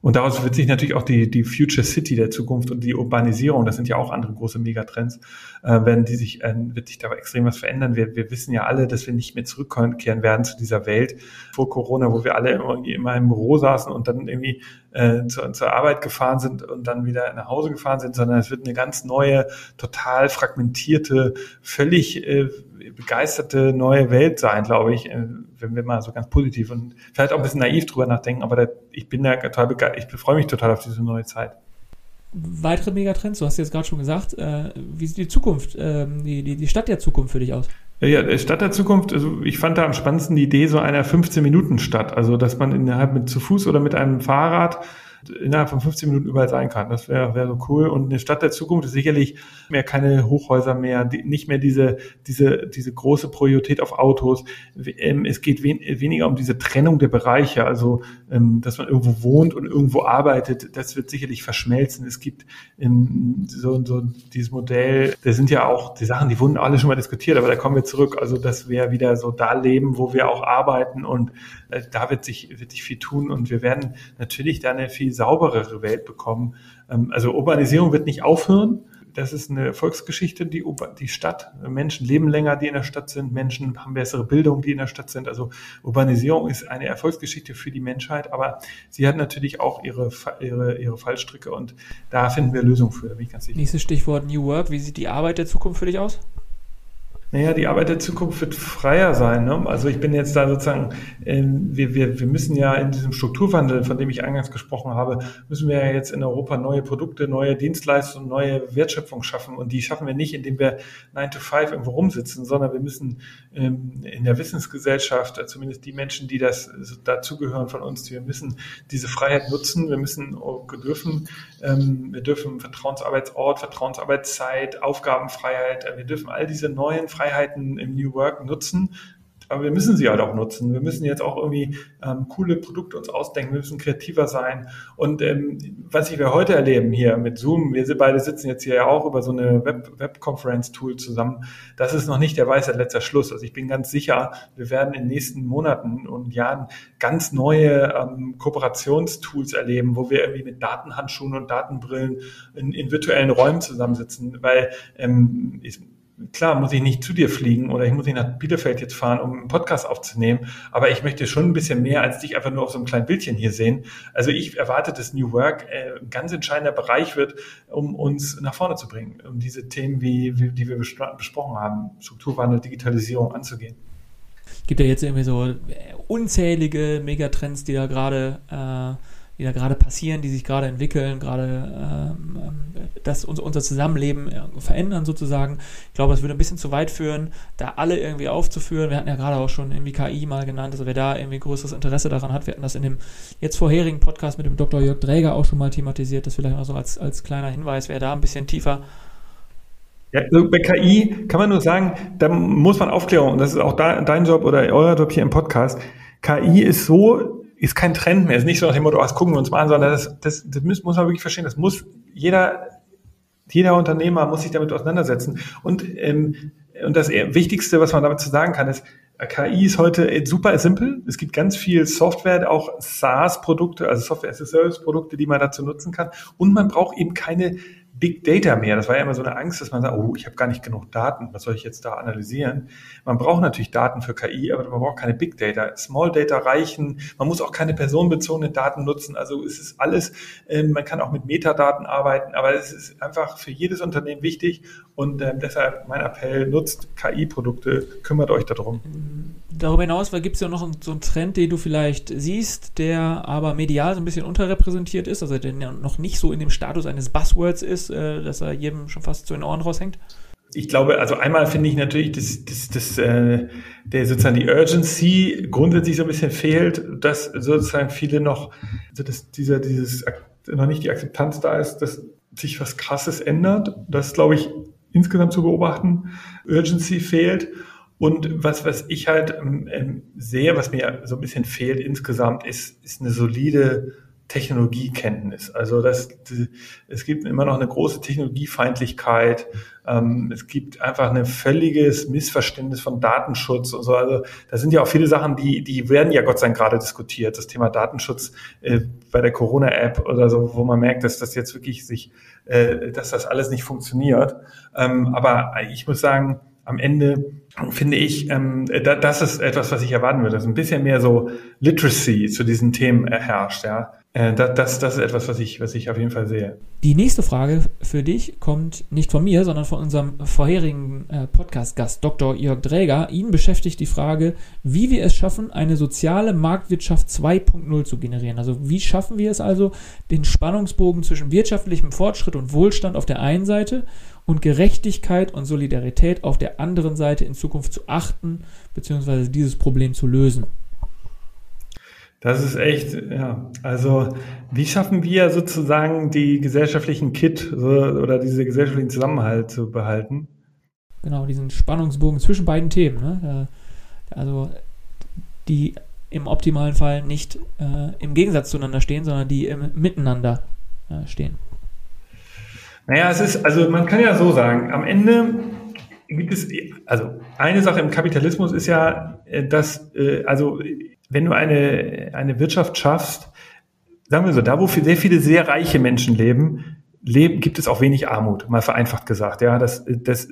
Und daraus wird sich natürlich auch die, die Future City der Zukunft und die Urbanisierung, das sind ja auch andere große Megatrends, äh, werden die sich, äh, wird sich da extrem was verändern. Wir, wir wissen ja alle, dass wir nicht mehr zurückkehren werden zu dieser Welt vor Corona, wo wir alle irgendwie immer im Büro saßen und dann irgendwie äh, zur, zur Arbeit gefahren sind und dann wieder nach Hause gefahren sind, sondern es wird eine ganz neue, total fragmentierte, völlig äh, begeisterte neue Welt sein, glaube ich, äh, wenn wir mal so ganz positiv und vielleicht auch ein bisschen naiv drüber nachdenken, aber da, ich bin da total begeistert, ich freue mich total auf diese neue Zeit. Weitere Megatrends, du hast jetzt gerade schon gesagt, äh, wie sieht die Zukunft, äh, die, die, die Stadt der Zukunft für dich aus? Ja, Stadt der Zukunft, also ich fand da am spannendsten die Idee so einer 15-Minuten-Stadt, also dass man innerhalb mit zu Fuß oder mit einem Fahrrad innerhalb von 15 Minuten überall sein kann. Das wäre wär so cool. Und eine Stadt der Zukunft ist sicherlich mehr keine Hochhäuser mehr, die, nicht mehr diese, diese, diese große Priorität auf Autos. Ähm, es geht wen, weniger um diese Trennung der Bereiche, also ähm, dass man irgendwo wohnt und irgendwo arbeitet. Das wird sicherlich verschmelzen. Es gibt ähm, so, so dieses Modell, da sind ja auch die Sachen, die wurden alle schon mal diskutiert, aber da kommen wir zurück. Also dass wir wieder so da leben, wo wir auch arbeiten und äh, da wird sich, wird sich viel tun und wir werden natürlich da eine viel sauberere Welt bekommen. Ähm, also Urbanisierung wird nicht aufhören. Das ist eine Volksgeschichte, die, die Stadt. Menschen leben länger, die in der Stadt sind. Menschen haben bessere Bildung, die in der Stadt sind. Also Urbanisierung ist eine Erfolgsgeschichte für die Menschheit, aber sie hat natürlich auch ihre, ihre, ihre Fallstricke und da finden wir Lösungen für, da bin ich ganz sicher. Nächstes Stichwort New Work. Wie sieht die Arbeit der Zukunft für dich aus? Naja, die Arbeit der Zukunft wird freier sein. Ne? Also ich bin jetzt da sozusagen, äh, wir, wir, wir müssen ja in diesem Strukturwandel, von dem ich eingangs gesprochen habe, müssen wir ja jetzt in Europa neue Produkte, neue Dienstleistungen, neue Wertschöpfung schaffen. Und die schaffen wir nicht, indem wir 9 to 5 irgendwo rumsitzen, sondern wir müssen ähm, in der Wissensgesellschaft, äh, zumindest die Menschen, die das dazugehören von uns, wir müssen diese Freiheit nutzen. Wir müssen dürfen, ähm, wir dürfen Vertrauensarbeitsort, Vertrauensarbeitszeit, Aufgabenfreiheit, äh, wir dürfen all diese neuen Freiheiten im New Work nutzen. Aber wir müssen sie halt auch nutzen. Wir müssen jetzt auch irgendwie ähm, coole Produkte uns ausdenken. Wir müssen kreativer sein. Und ähm, was wir heute erleben hier mit Zoom, wir beide sitzen jetzt hier ja auch über so eine Web-Conference-Tool zusammen. Das ist noch nicht der weiße letzter Schluss. Also ich bin ganz sicher, wir werden in den nächsten Monaten und Jahren ganz neue ähm, Kooperationstools erleben, wo wir irgendwie mit Datenhandschuhen und Datenbrillen in, in virtuellen Räumen zusammensitzen, weil ähm, ich, klar muss ich nicht zu dir fliegen oder ich muss nicht nach Bielefeld jetzt fahren, um einen Podcast aufzunehmen, aber ich möchte schon ein bisschen mehr als dich einfach nur auf so einem kleinen Bildchen hier sehen. Also ich erwarte, dass New Work äh, ein ganz entscheidender Bereich wird, um uns nach vorne zu bringen, um diese Themen, wie, wie die wir besprochen haben, Strukturwandel, Digitalisierung anzugehen. Gibt ja jetzt irgendwie so unzählige Megatrends, die da gerade äh, die da gerade passieren, die sich gerade entwickeln, gerade ähm, das unser, unser Zusammenleben verändern sozusagen. Ich glaube, es würde ein bisschen zu weit führen, da alle irgendwie aufzuführen. Wir hatten ja gerade auch schon irgendwie KI mal genannt, also wer da irgendwie größeres Interesse daran hat, wir hatten das in dem jetzt vorherigen Podcast mit dem Dr. Jörg Dräger auch schon mal thematisiert, das vielleicht mal so als, als kleiner Hinweis, wer da ein bisschen tiefer ja, also bei KI kann man nur sagen, da muss man Aufklärung, und das ist auch da, dein Job oder euer Job hier im Podcast. KI ist so ist kein Trend mehr. Es ist nicht so nach dem Motto, das gucken wir uns mal an, sondern das, das, das muss, muss man wirklich verstehen. Das muss jeder, jeder Unternehmer muss sich damit auseinandersetzen. Und, ähm, und das Wichtigste, was man damit zu sagen kann, ist, KI ist heute super simpel. Es gibt ganz viel Software, auch SaaS-Produkte, also Software as a Service-Produkte, die man dazu nutzen kann. Und man braucht eben keine Big Data mehr. Das war ja immer so eine Angst, dass man sagt, oh, ich habe gar nicht genug Daten, was soll ich jetzt da analysieren? Man braucht natürlich Daten für KI, aber man braucht keine Big Data. Small Data reichen, man muss auch keine personenbezogenen Daten nutzen. Also es ist alles, äh, man kann auch mit Metadaten arbeiten, aber es ist einfach für jedes Unternehmen wichtig und äh, deshalb mein Appell, nutzt KI-Produkte, kümmert euch darum. Darüber hinaus gibt es ja noch so einen Trend, den du vielleicht siehst, der aber medial so ein bisschen unterrepräsentiert ist, also der noch nicht so in dem Status eines Buzzwords ist, äh, dass er jedem schon fast zu den Ohren raushängt? Ich glaube, also einmal finde ich natürlich, dass, dass, dass äh, der sozusagen die Urgency grundsätzlich so ein bisschen fehlt, dass sozusagen viele noch, also dass dieser, dieses noch nicht die Akzeptanz da ist, dass sich was krasses ändert. Das glaube ich insgesamt zu beobachten. Urgency fehlt. Und was, was ich halt ähm, sehe, was mir so ein bisschen fehlt insgesamt, ist, ist eine solide Technologiekenntnis. Also das, es gibt immer noch eine große Technologiefeindlichkeit. Ähm, es gibt einfach ein völliges Missverständnis von Datenschutz und so. Also da sind ja auch viele Sachen, die, die werden ja Gott sei Dank gerade diskutiert. Das Thema Datenschutz äh, bei der Corona-App oder so, wo man merkt, dass das jetzt wirklich sich, äh, dass das alles nicht funktioniert. Ähm, aber ich muss sagen, am Ende finde ich, ähm, da, das ist etwas, was ich erwarten würde, dass ein bisschen mehr so Literacy zu diesen Themen herrscht, ja. Äh, das, das ist etwas, was ich, was ich auf jeden Fall sehe. Die nächste Frage für dich kommt nicht von mir, sondern von unserem vorherigen äh, Podcast-Gast, Dr. Jörg Dräger. Ihn beschäftigt die Frage, wie wir es schaffen, eine soziale Marktwirtschaft 2.0 zu generieren. Also wie schaffen wir es also, den Spannungsbogen zwischen wirtschaftlichem Fortschritt und Wohlstand auf der einen Seite und Gerechtigkeit und Solidarität auf der anderen Seite in Zukunft zu achten, beziehungsweise dieses Problem zu lösen. Das ist echt, ja. Also, wie schaffen wir sozusagen die gesellschaftlichen Kit oder diese gesellschaftlichen Zusammenhalt zu behalten? Genau, diesen Spannungsbogen zwischen beiden Themen. Ne? Also, die im optimalen Fall nicht äh, im Gegensatz zueinander stehen, sondern die im Miteinander äh, stehen. Naja, es ist, also man kann ja so sagen, am Ende gibt es, also eine Sache im Kapitalismus ist ja, äh, dass, äh, also wenn du eine, eine Wirtschaft schaffst, sagen wir so, da wo sehr viele sehr reiche Menschen leben, leben, gibt es auch wenig Armut, mal vereinfacht gesagt. Ja, das, das,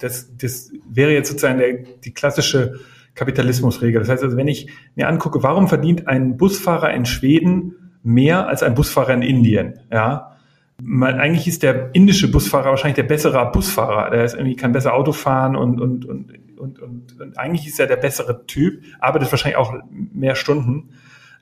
das, das wäre jetzt sozusagen der, die klassische Kapitalismusregel. Das heißt also, wenn ich mir angucke, warum verdient ein Busfahrer in Schweden mehr als ein Busfahrer in Indien? Ja, man, eigentlich ist der indische Busfahrer wahrscheinlich der bessere Busfahrer. Der ist irgendwie kann besser Auto fahren und, und, und und, und, und eigentlich ist er der bessere Typ, arbeitet wahrscheinlich auch mehr Stunden.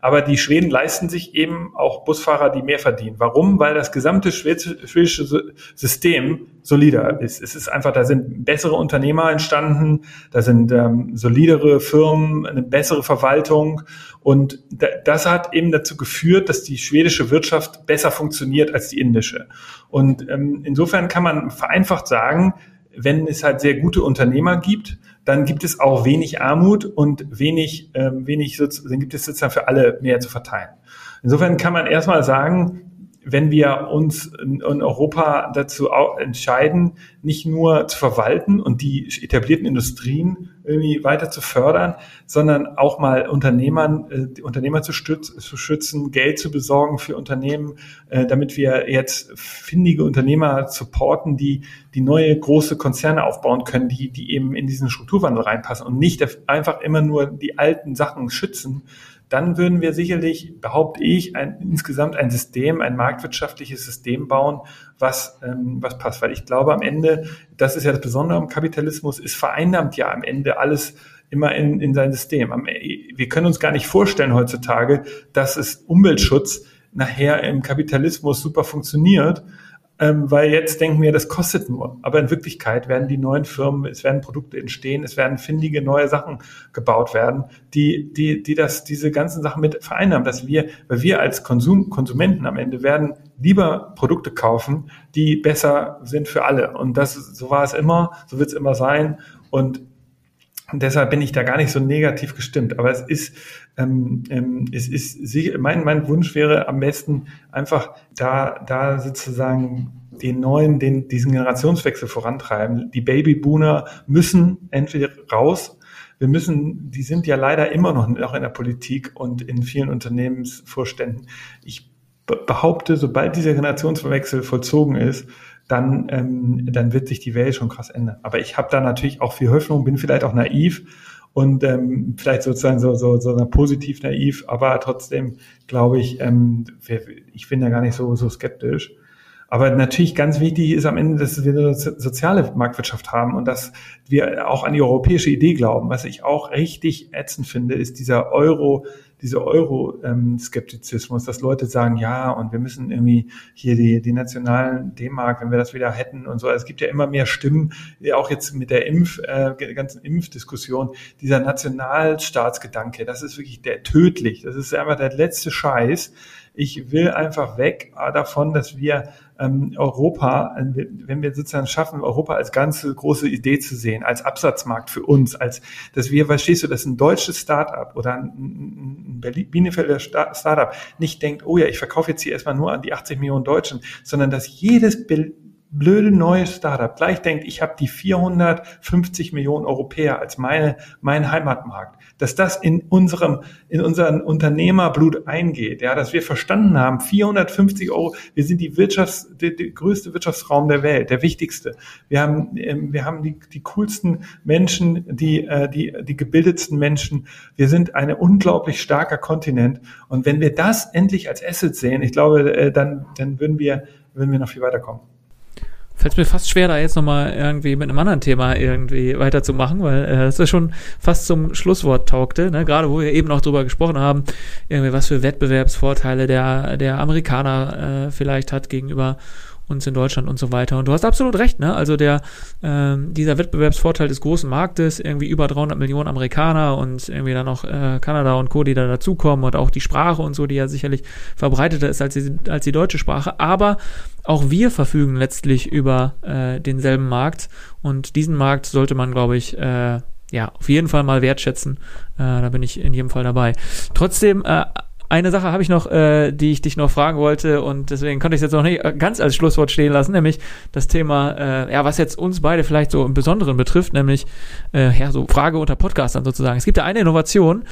Aber die Schweden leisten sich eben auch Busfahrer, die mehr verdienen. Warum? Weil das gesamte schwedische System solider ist. Es ist einfach, da sind bessere Unternehmer entstanden, da sind ähm, solidere Firmen, eine bessere Verwaltung. Und das hat eben dazu geführt, dass die schwedische Wirtschaft besser funktioniert als die indische. Und ähm, insofern kann man vereinfacht sagen, wenn es halt sehr gute Unternehmer gibt, dann gibt es auch wenig Armut und wenig, ähm, wenig, dann gibt es sozusagen für alle mehr zu verteilen. Insofern kann man erstmal sagen, wenn wir uns in, Europa dazu entscheiden, nicht nur zu verwalten und die etablierten Industrien irgendwie weiter zu fördern, sondern auch mal Unternehmern, äh, Unternehmer zu, zu schützen, Geld zu besorgen für Unternehmen, äh, damit wir jetzt findige Unternehmer supporten, die die neue große Konzerne aufbauen können, die die eben in diesen Strukturwandel reinpassen und nicht einfach immer nur die alten Sachen schützen, dann würden wir sicherlich, behaupte ich, ein, insgesamt ein System, ein marktwirtschaftliches System bauen, was, ähm, was passt. Weil ich glaube, am Ende, das ist ja das Besondere am Kapitalismus, ist vereinnahmt ja am Ende alles immer in, in sein System. Wir können uns gar nicht vorstellen heutzutage, dass es Umweltschutz nachher im Kapitalismus super funktioniert ähm, weil jetzt denken wir, das kostet nur. Aber in Wirklichkeit werden die neuen Firmen, es werden Produkte entstehen, es werden findige neue Sachen gebaut werden, die, die, die das, diese ganzen Sachen mit vereinnahmen, dass wir, weil wir als Konsum, Konsumenten am Ende werden lieber Produkte kaufen, die besser sind für alle. Und das, so war es immer, so wird es immer sein. Und und deshalb bin ich da gar nicht so negativ gestimmt. Aber es ist, ähm, ähm, es ist mein, mein Wunsch wäre am besten einfach da, da sozusagen den neuen, den, diesen Generationswechsel vorantreiben. Die Babyboomer müssen entweder raus. Wir müssen, die sind ja leider immer noch, noch in der Politik und in vielen Unternehmensvorständen. Ich behaupte, sobald dieser Generationswechsel vollzogen ist, dann, ähm, dann wird sich die Welt schon krass ändern. Aber ich habe da natürlich auch viel Hoffnung, bin vielleicht auch naiv und ähm, vielleicht sozusagen so, so, so positiv naiv, aber trotzdem glaube ich, ähm, ich bin da gar nicht so, so skeptisch. Aber natürlich ganz wichtig ist am Ende, dass wir eine soziale Marktwirtschaft haben und dass wir auch an die europäische Idee glauben. Was ich auch richtig ätzend finde, ist dieser Euro, dieser Euro-Skeptizismus, dass Leute sagen, ja, und wir müssen irgendwie hier die, die nationalen D-Mark, wenn wir das wieder hätten und so. Es gibt ja immer mehr Stimmen, auch jetzt mit der Impf, äh, ganzen Impfdiskussion, dieser Nationalstaatsgedanke, das ist wirklich der tödlich. Das ist einfach der letzte Scheiß. Ich will einfach weg davon, dass wir ähm, Europa, äh, wenn wir sozusagen schaffen, Europa als ganze große Idee zu sehen, als Absatzmarkt für uns, als dass wir, verstehst du, dass ein deutsches Startup oder ein, ein Bielefelder Startup nicht denkt, oh ja, ich verkaufe jetzt hier erstmal nur an die 80 Millionen Deutschen, sondern dass jedes blöde neue Startup gleich denkt, ich habe die 450 Millionen Europäer als meine, mein Heimatmarkt, dass das in unserem, in unseren Unternehmerblut eingeht, ja, dass wir verstanden haben, 450 Euro, wir sind die Wirtschafts, der, der größte Wirtschaftsraum der Welt, der wichtigste. Wir haben, ähm, wir haben die, die coolsten Menschen, die, äh, die, die gebildetsten Menschen. Wir sind ein unglaublich starker Kontinent. Und wenn wir das endlich als Asset sehen, ich glaube, äh, dann, dann würden wir, würden wir noch viel weiterkommen fällt mir fast schwer, da jetzt nochmal irgendwie mit einem anderen Thema irgendwie weiterzumachen, weil äh, es ist schon fast zum Schlusswort taugte, ne? gerade wo wir eben noch drüber gesprochen haben, irgendwie was für Wettbewerbsvorteile der, der Amerikaner äh, vielleicht hat gegenüber uns in Deutschland und so weiter. Und du hast absolut recht, ne? Also der ähm, dieser Wettbewerbsvorteil des großen Marktes, irgendwie über 300 Millionen Amerikaner und irgendwie dann noch äh, Kanada und Co., die da dazukommen und auch die Sprache und so, die ja sicherlich verbreiteter ist als die, als die deutsche Sprache. Aber auch wir verfügen letztlich über äh, denselben Markt und diesen Markt sollte man, glaube ich, äh, ja, auf jeden Fall mal wertschätzen. Äh, da bin ich in jedem Fall dabei. Trotzdem äh, eine Sache habe ich noch, äh, die ich dich noch fragen wollte und deswegen konnte ich es jetzt noch nicht äh, ganz als Schlusswort stehen lassen, nämlich das Thema, äh, ja, was jetzt uns beide vielleicht so im Besonderen betrifft, nämlich äh, ja, so Frage unter Podcastern sozusagen. Es gibt ja eine Innovation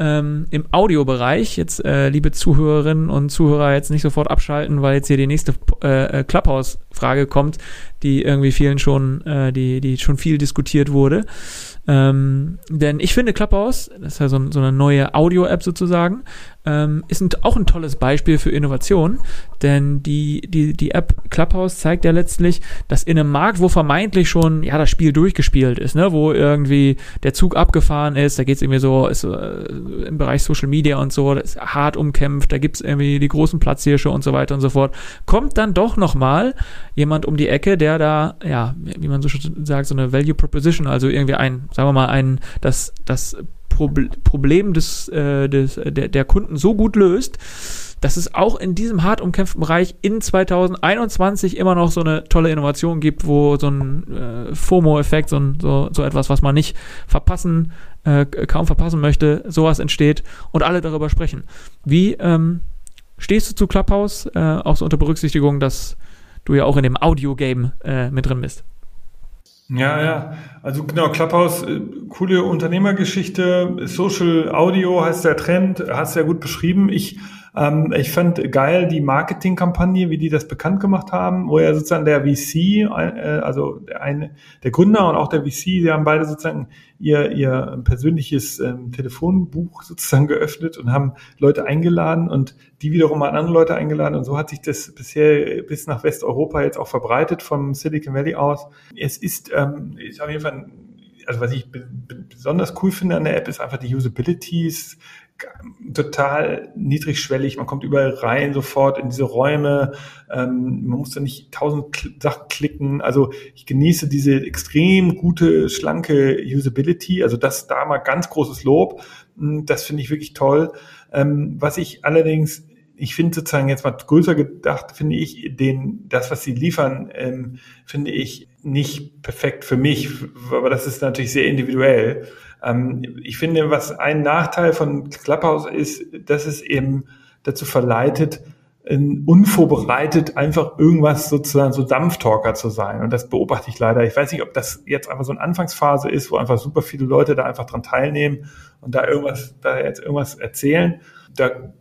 ähm, im Audiobereich. Jetzt, äh, liebe Zuhörerinnen und Zuhörer, jetzt nicht sofort abschalten, weil jetzt hier die nächste äh, äh Clubhouse-Frage kommt, die irgendwie vielen schon, äh, die, die schon viel diskutiert wurde. Ähm, denn ich finde Clubhouse, das ist ja so, so eine neue Audio-App sozusagen, ähm, ist ein, auch ein tolles Beispiel für Innovation, denn die, die, die App Clubhouse zeigt ja letztlich, dass in einem Markt, wo vermeintlich schon ja das Spiel durchgespielt ist, ne, wo irgendwie der Zug abgefahren ist, da geht es irgendwie so, ist äh, im Bereich Social Media und so, das ist hart umkämpft, da gibt es irgendwie die großen Platzhirsche und so weiter und so fort, kommt dann doch nochmal jemand um die Ecke, der da, ja, wie man so schon sagt, so eine Value Proposition, also irgendwie ein, sagen wir mal, ein, das, das Problem des, äh, des, der, der Kunden so gut löst, dass es auch in diesem hart umkämpften Bereich in 2021 immer noch so eine tolle Innovation gibt, wo so ein äh, FOMO-Effekt, so, so, so etwas, was man nicht verpassen, äh, kaum verpassen möchte, sowas entsteht und alle darüber sprechen. Wie ähm, stehst du zu Clubhouse? Äh, auch so unter Berücksichtigung, dass du ja auch in dem Audio-Game äh, mit drin bist. Ja, ja. Also genau, Clubhouse, äh, coole Unternehmergeschichte. Social Audio heißt der Trend, hast du ja gut beschrieben. Ich ähm, ich fand geil die Marketingkampagne, wie die das bekannt gemacht haben, wo ja sozusagen der VC, äh, also der, eine, der Gründer und auch der VC, die haben beide sozusagen ihr, ihr persönliches ähm, Telefonbuch sozusagen geöffnet und haben Leute eingeladen und die wiederum an andere Leute eingeladen und so hat sich das bisher bis nach Westeuropa jetzt auch verbreitet vom Silicon Valley aus. Es ist, ähm, ist auf jeden Fall also was ich besonders cool finde an der App ist einfach die Usabilities, total niedrigschwellig, man kommt überall rein sofort in diese Räume, ähm, man muss da nicht tausend Kl Sachen klicken, also ich genieße diese extrem gute, schlanke Usability, also das da mal ganz großes Lob, hm, das finde ich wirklich toll. Ähm, was ich allerdings ich finde sozusagen jetzt mal größer gedacht, finde ich den, das, was sie liefern, ähm, finde ich nicht perfekt für mich, aber das ist natürlich sehr individuell. Ähm, ich finde, was ein Nachteil von Clubhouse ist, dass es eben dazu verleitet, unvorbereitet einfach irgendwas sozusagen so Dampftalker zu sein. Und das beobachte ich leider. Ich weiß nicht, ob das jetzt einfach so eine Anfangsphase ist, wo einfach super viele Leute da einfach dran teilnehmen und da irgendwas, da jetzt irgendwas erzählen. Da,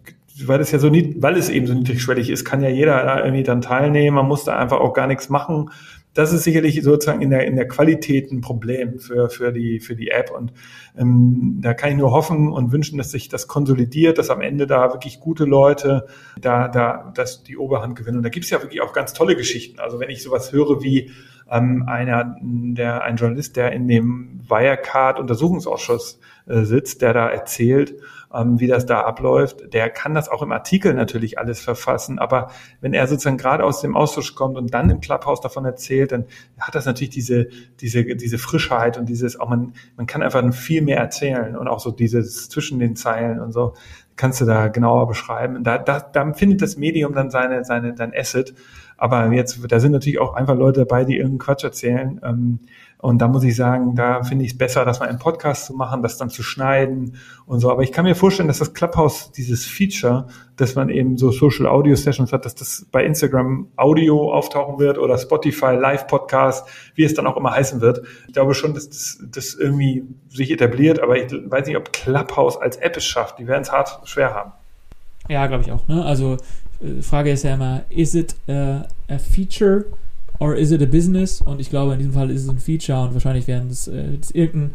weil es ja so nie, weil es eben so niedrigschwellig ist, kann ja jeder da irgendwie dann teilnehmen. Man muss da einfach auch gar nichts machen das ist sicherlich sozusagen in der, in der Qualität ein Problem für, für, die, für die App. Und ähm, da kann ich nur hoffen und wünschen, dass sich das konsolidiert, dass am Ende da wirklich gute Leute da, da dass die Oberhand gewinnen. Und da gibt es ja wirklich auch ganz tolle Geschichten. Also wenn ich sowas höre wie ähm, einer, der, ein Journalist, der in dem Wirecard-Untersuchungsausschuss äh, sitzt, der da erzählt, ähm, wie das da abläuft. Der kann das auch im Artikel natürlich alles verfassen, aber wenn er sozusagen gerade aus dem Austausch kommt und dann im Clubhouse davon erzählt, dann hat das natürlich diese, diese, diese Frischheit und dieses, auch man, man kann einfach viel mehr erzählen und auch so dieses zwischen den Zeilen und so kannst du da genauer beschreiben. Da, da, da findet das Medium dann seine, seine, dein Asset. Aber jetzt, da sind natürlich auch einfach Leute dabei, die irgendeinen Quatsch erzählen. Ähm, und da muss ich sagen, da finde ich es besser, das mal einen Podcast zu machen, das dann zu schneiden und so. Aber ich kann mir vorstellen, dass das Clubhouse dieses Feature, dass man eben so Social Audio Sessions hat, dass das bei Instagram Audio auftauchen wird oder Spotify Live Podcast, wie es dann auch immer heißen wird. Ich glaube schon, dass das, das irgendwie sich etabliert, aber ich weiß nicht, ob Clubhouse als App es schafft. Die werden es hart schwer haben. Ja, glaube ich auch. Ne? Also die Frage ist ja immer, is it a, a feature or is it a business? Und ich glaube, in diesem Fall ist es ein Feature und wahrscheinlich werden es äh, irgendein,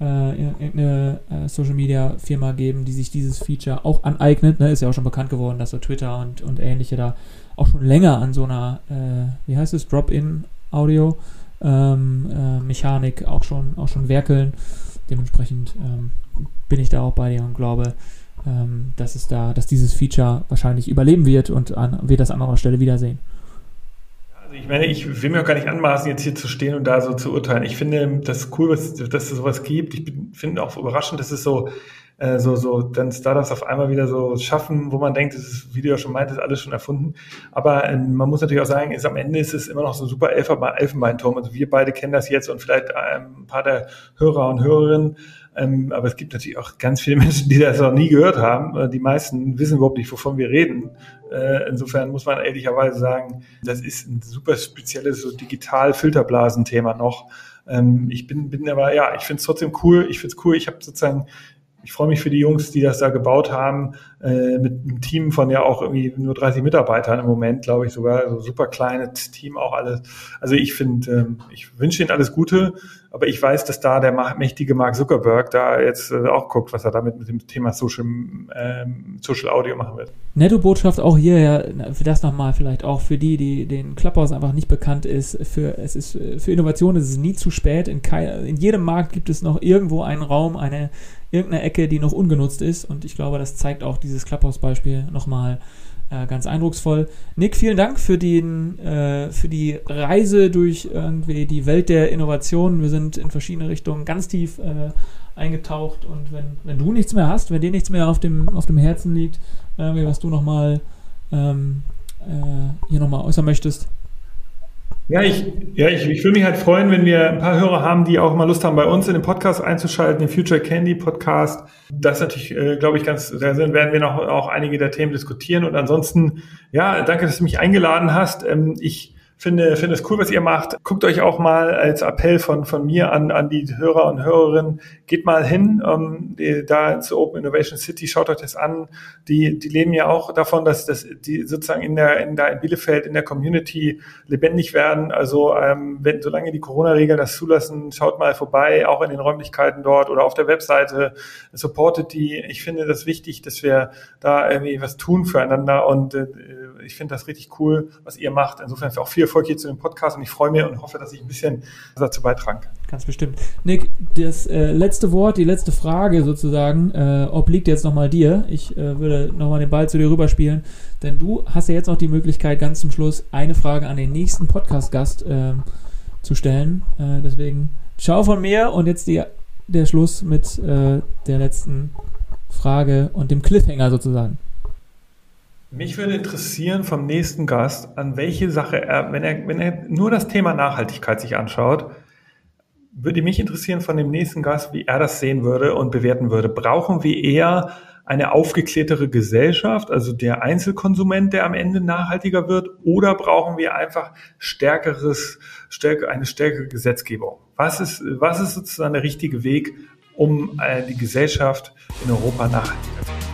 äh, irgendeine äh, Social Media Firma geben, die sich dieses Feature auch aneignet. Ne? Ist ja auch schon bekannt geworden, dass so Twitter und, und ähnliche da auch schon länger an so einer, äh, wie heißt es, Drop-in-Audio ähm, äh, Mechanik auch schon, auch schon werkeln. Dementsprechend ähm, bin ich da auch bei dir und glaube, ähm, dass es da, dass dieses Feature wahrscheinlich überleben wird und an, wir das an anderer Stelle wiedersehen. Also ich meine, ich will mir auch gar nicht anmaßen, jetzt hier zu stehen und da so zu urteilen. Ich finde das cool, dass, dass es sowas gibt. Ich finde auch überraschend, dass es so, äh, so, so dann Startups auf einmal wieder so schaffen, wo man denkt, das ist, wie du ja schon meintest, alles schon erfunden. Aber äh, man muss natürlich auch sagen, ist, am Ende ist es immer noch so ein super Elfenbeinturm. Also wir beide kennen das jetzt und vielleicht ähm, ein paar der Hörer und Hörerinnen ähm, aber es gibt natürlich auch ganz viele Menschen, die das noch nie gehört haben. Äh, die meisten wissen überhaupt nicht, wovon wir reden. Äh, insofern muss man ehrlicherweise sagen, das ist ein super spezielles so Digital-Filterblasen-Thema noch. Ähm, ich bin, bin aber, ja, ich finde es trotzdem cool. Ich finde es cool. Ich habe sozusagen ich freue mich für die Jungs, die das da gebaut haben, äh, mit einem Team von ja auch irgendwie nur 30 Mitarbeitern im Moment, glaube ich sogar, so super kleines Team auch alles. Also ich finde, ähm, ich wünsche ihnen alles Gute, aber ich weiß, dass da der mächtige Mark Zuckerberg da jetzt äh, auch guckt, was er damit mit dem Thema Social, ähm, Social Audio machen wird. Netto-Botschaft auch hier, ja, für das nochmal vielleicht auch für die, die den Clubhouse einfach nicht bekannt ist, für, es ist, für Innovation ist es nie zu spät. In, kein, in jedem Markt gibt es noch irgendwo einen Raum, eine irgendeine Ecke, die noch ungenutzt ist. Und ich glaube, das zeigt auch dieses Clubhouse-Beispiel nochmal äh, ganz eindrucksvoll. Nick, vielen Dank für, den, äh, für die Reise durch irgendwie die Welt der Innovationen. Wir sind in verschiedene Richtungen ganz tief äh, eingetaucht. Und wenn, wenn du nichts mehr hast, wenn dir nichts mehr auf dem, auf dem Herzen liegt, was du nochmal ähm, äh, hier nochmal äußern möchtest. Ja, ich, ja, ich, ich würde mich halt freuen, wenn wir ein paar Hörer haben, die auch mal Lust haben, bei uns in den Podcast einzuschalten, den Future Candy Podcast. Das ist natürlich, äh, glaube ich, ganz, da werden wir noch auch einige der Themen diskutieren. Und ansonsten, ja, danke, dass du mich eingeladen hast. Ähm, ich finde, finde es cool, was ihr macht. Guckt euch auch mal als Appell von, von mir an, an die Hörer und Hörerinnen, geht mal hin, ähm, die, da zu Open Innovation City, schaut euch das an. Die, die leben ja auch davon, dass, dass die sozusagen in der, in der in Bielefeld, in der Community lebendig werden. Also, ähm, wenn, solange die Corona-Regeln das zulassen, schaut mal vorbei, auch in den Räumlichkeiten dort oder auf der Webseite, supportet die. Ich finde das wichtig, dass wir da irgendwie was tun füreinander und äh, ich finde das richtig cool, was ihr macht. Insofern auch viel Erfolg hier zu dem Podcast und ich freue mich und hoffe, dass ich ein bisschen dazu beitragen kann. Ganz bestimmt. Nick, das äh, letzte Wort, die letzte Frage sozusagen, äh, obliegt jetzt nochmal dir. Ich äh, würde nochmal den Ball zu dir rüberspielen, denn du hast ja jetzt noch die Möglichkeit, ganz zum Schluss eine Frage an den nächsten Podcast-Gast äh, zu stellen. Äh, deswegen ciao von mir und jetzt die, der Schluss mit äh, der letzten Frage und dem Cliffhanger sozusagen. Mich würde interessieren vom nächsten Gast, an welche Sache er, wenn er, wenn er nur das Thema Nachhaltigkeit sich anschaut, würde mich interessieren von dem nächsten Gast, wie er das sehen würde und bewerten würde. Brauchen wir eher eine aufgeklärtere Gesellschaft, also der Einzelkonsument, der am Ende nachhaltiger wird, oder brauchen wir einfach stärkeres, stärker, eine stärkere Gesetzgebung? Was ist, was ist sozusagen der richtige Weg, um äh, die Gesellschaft in Europa nachhaltiger zu machen?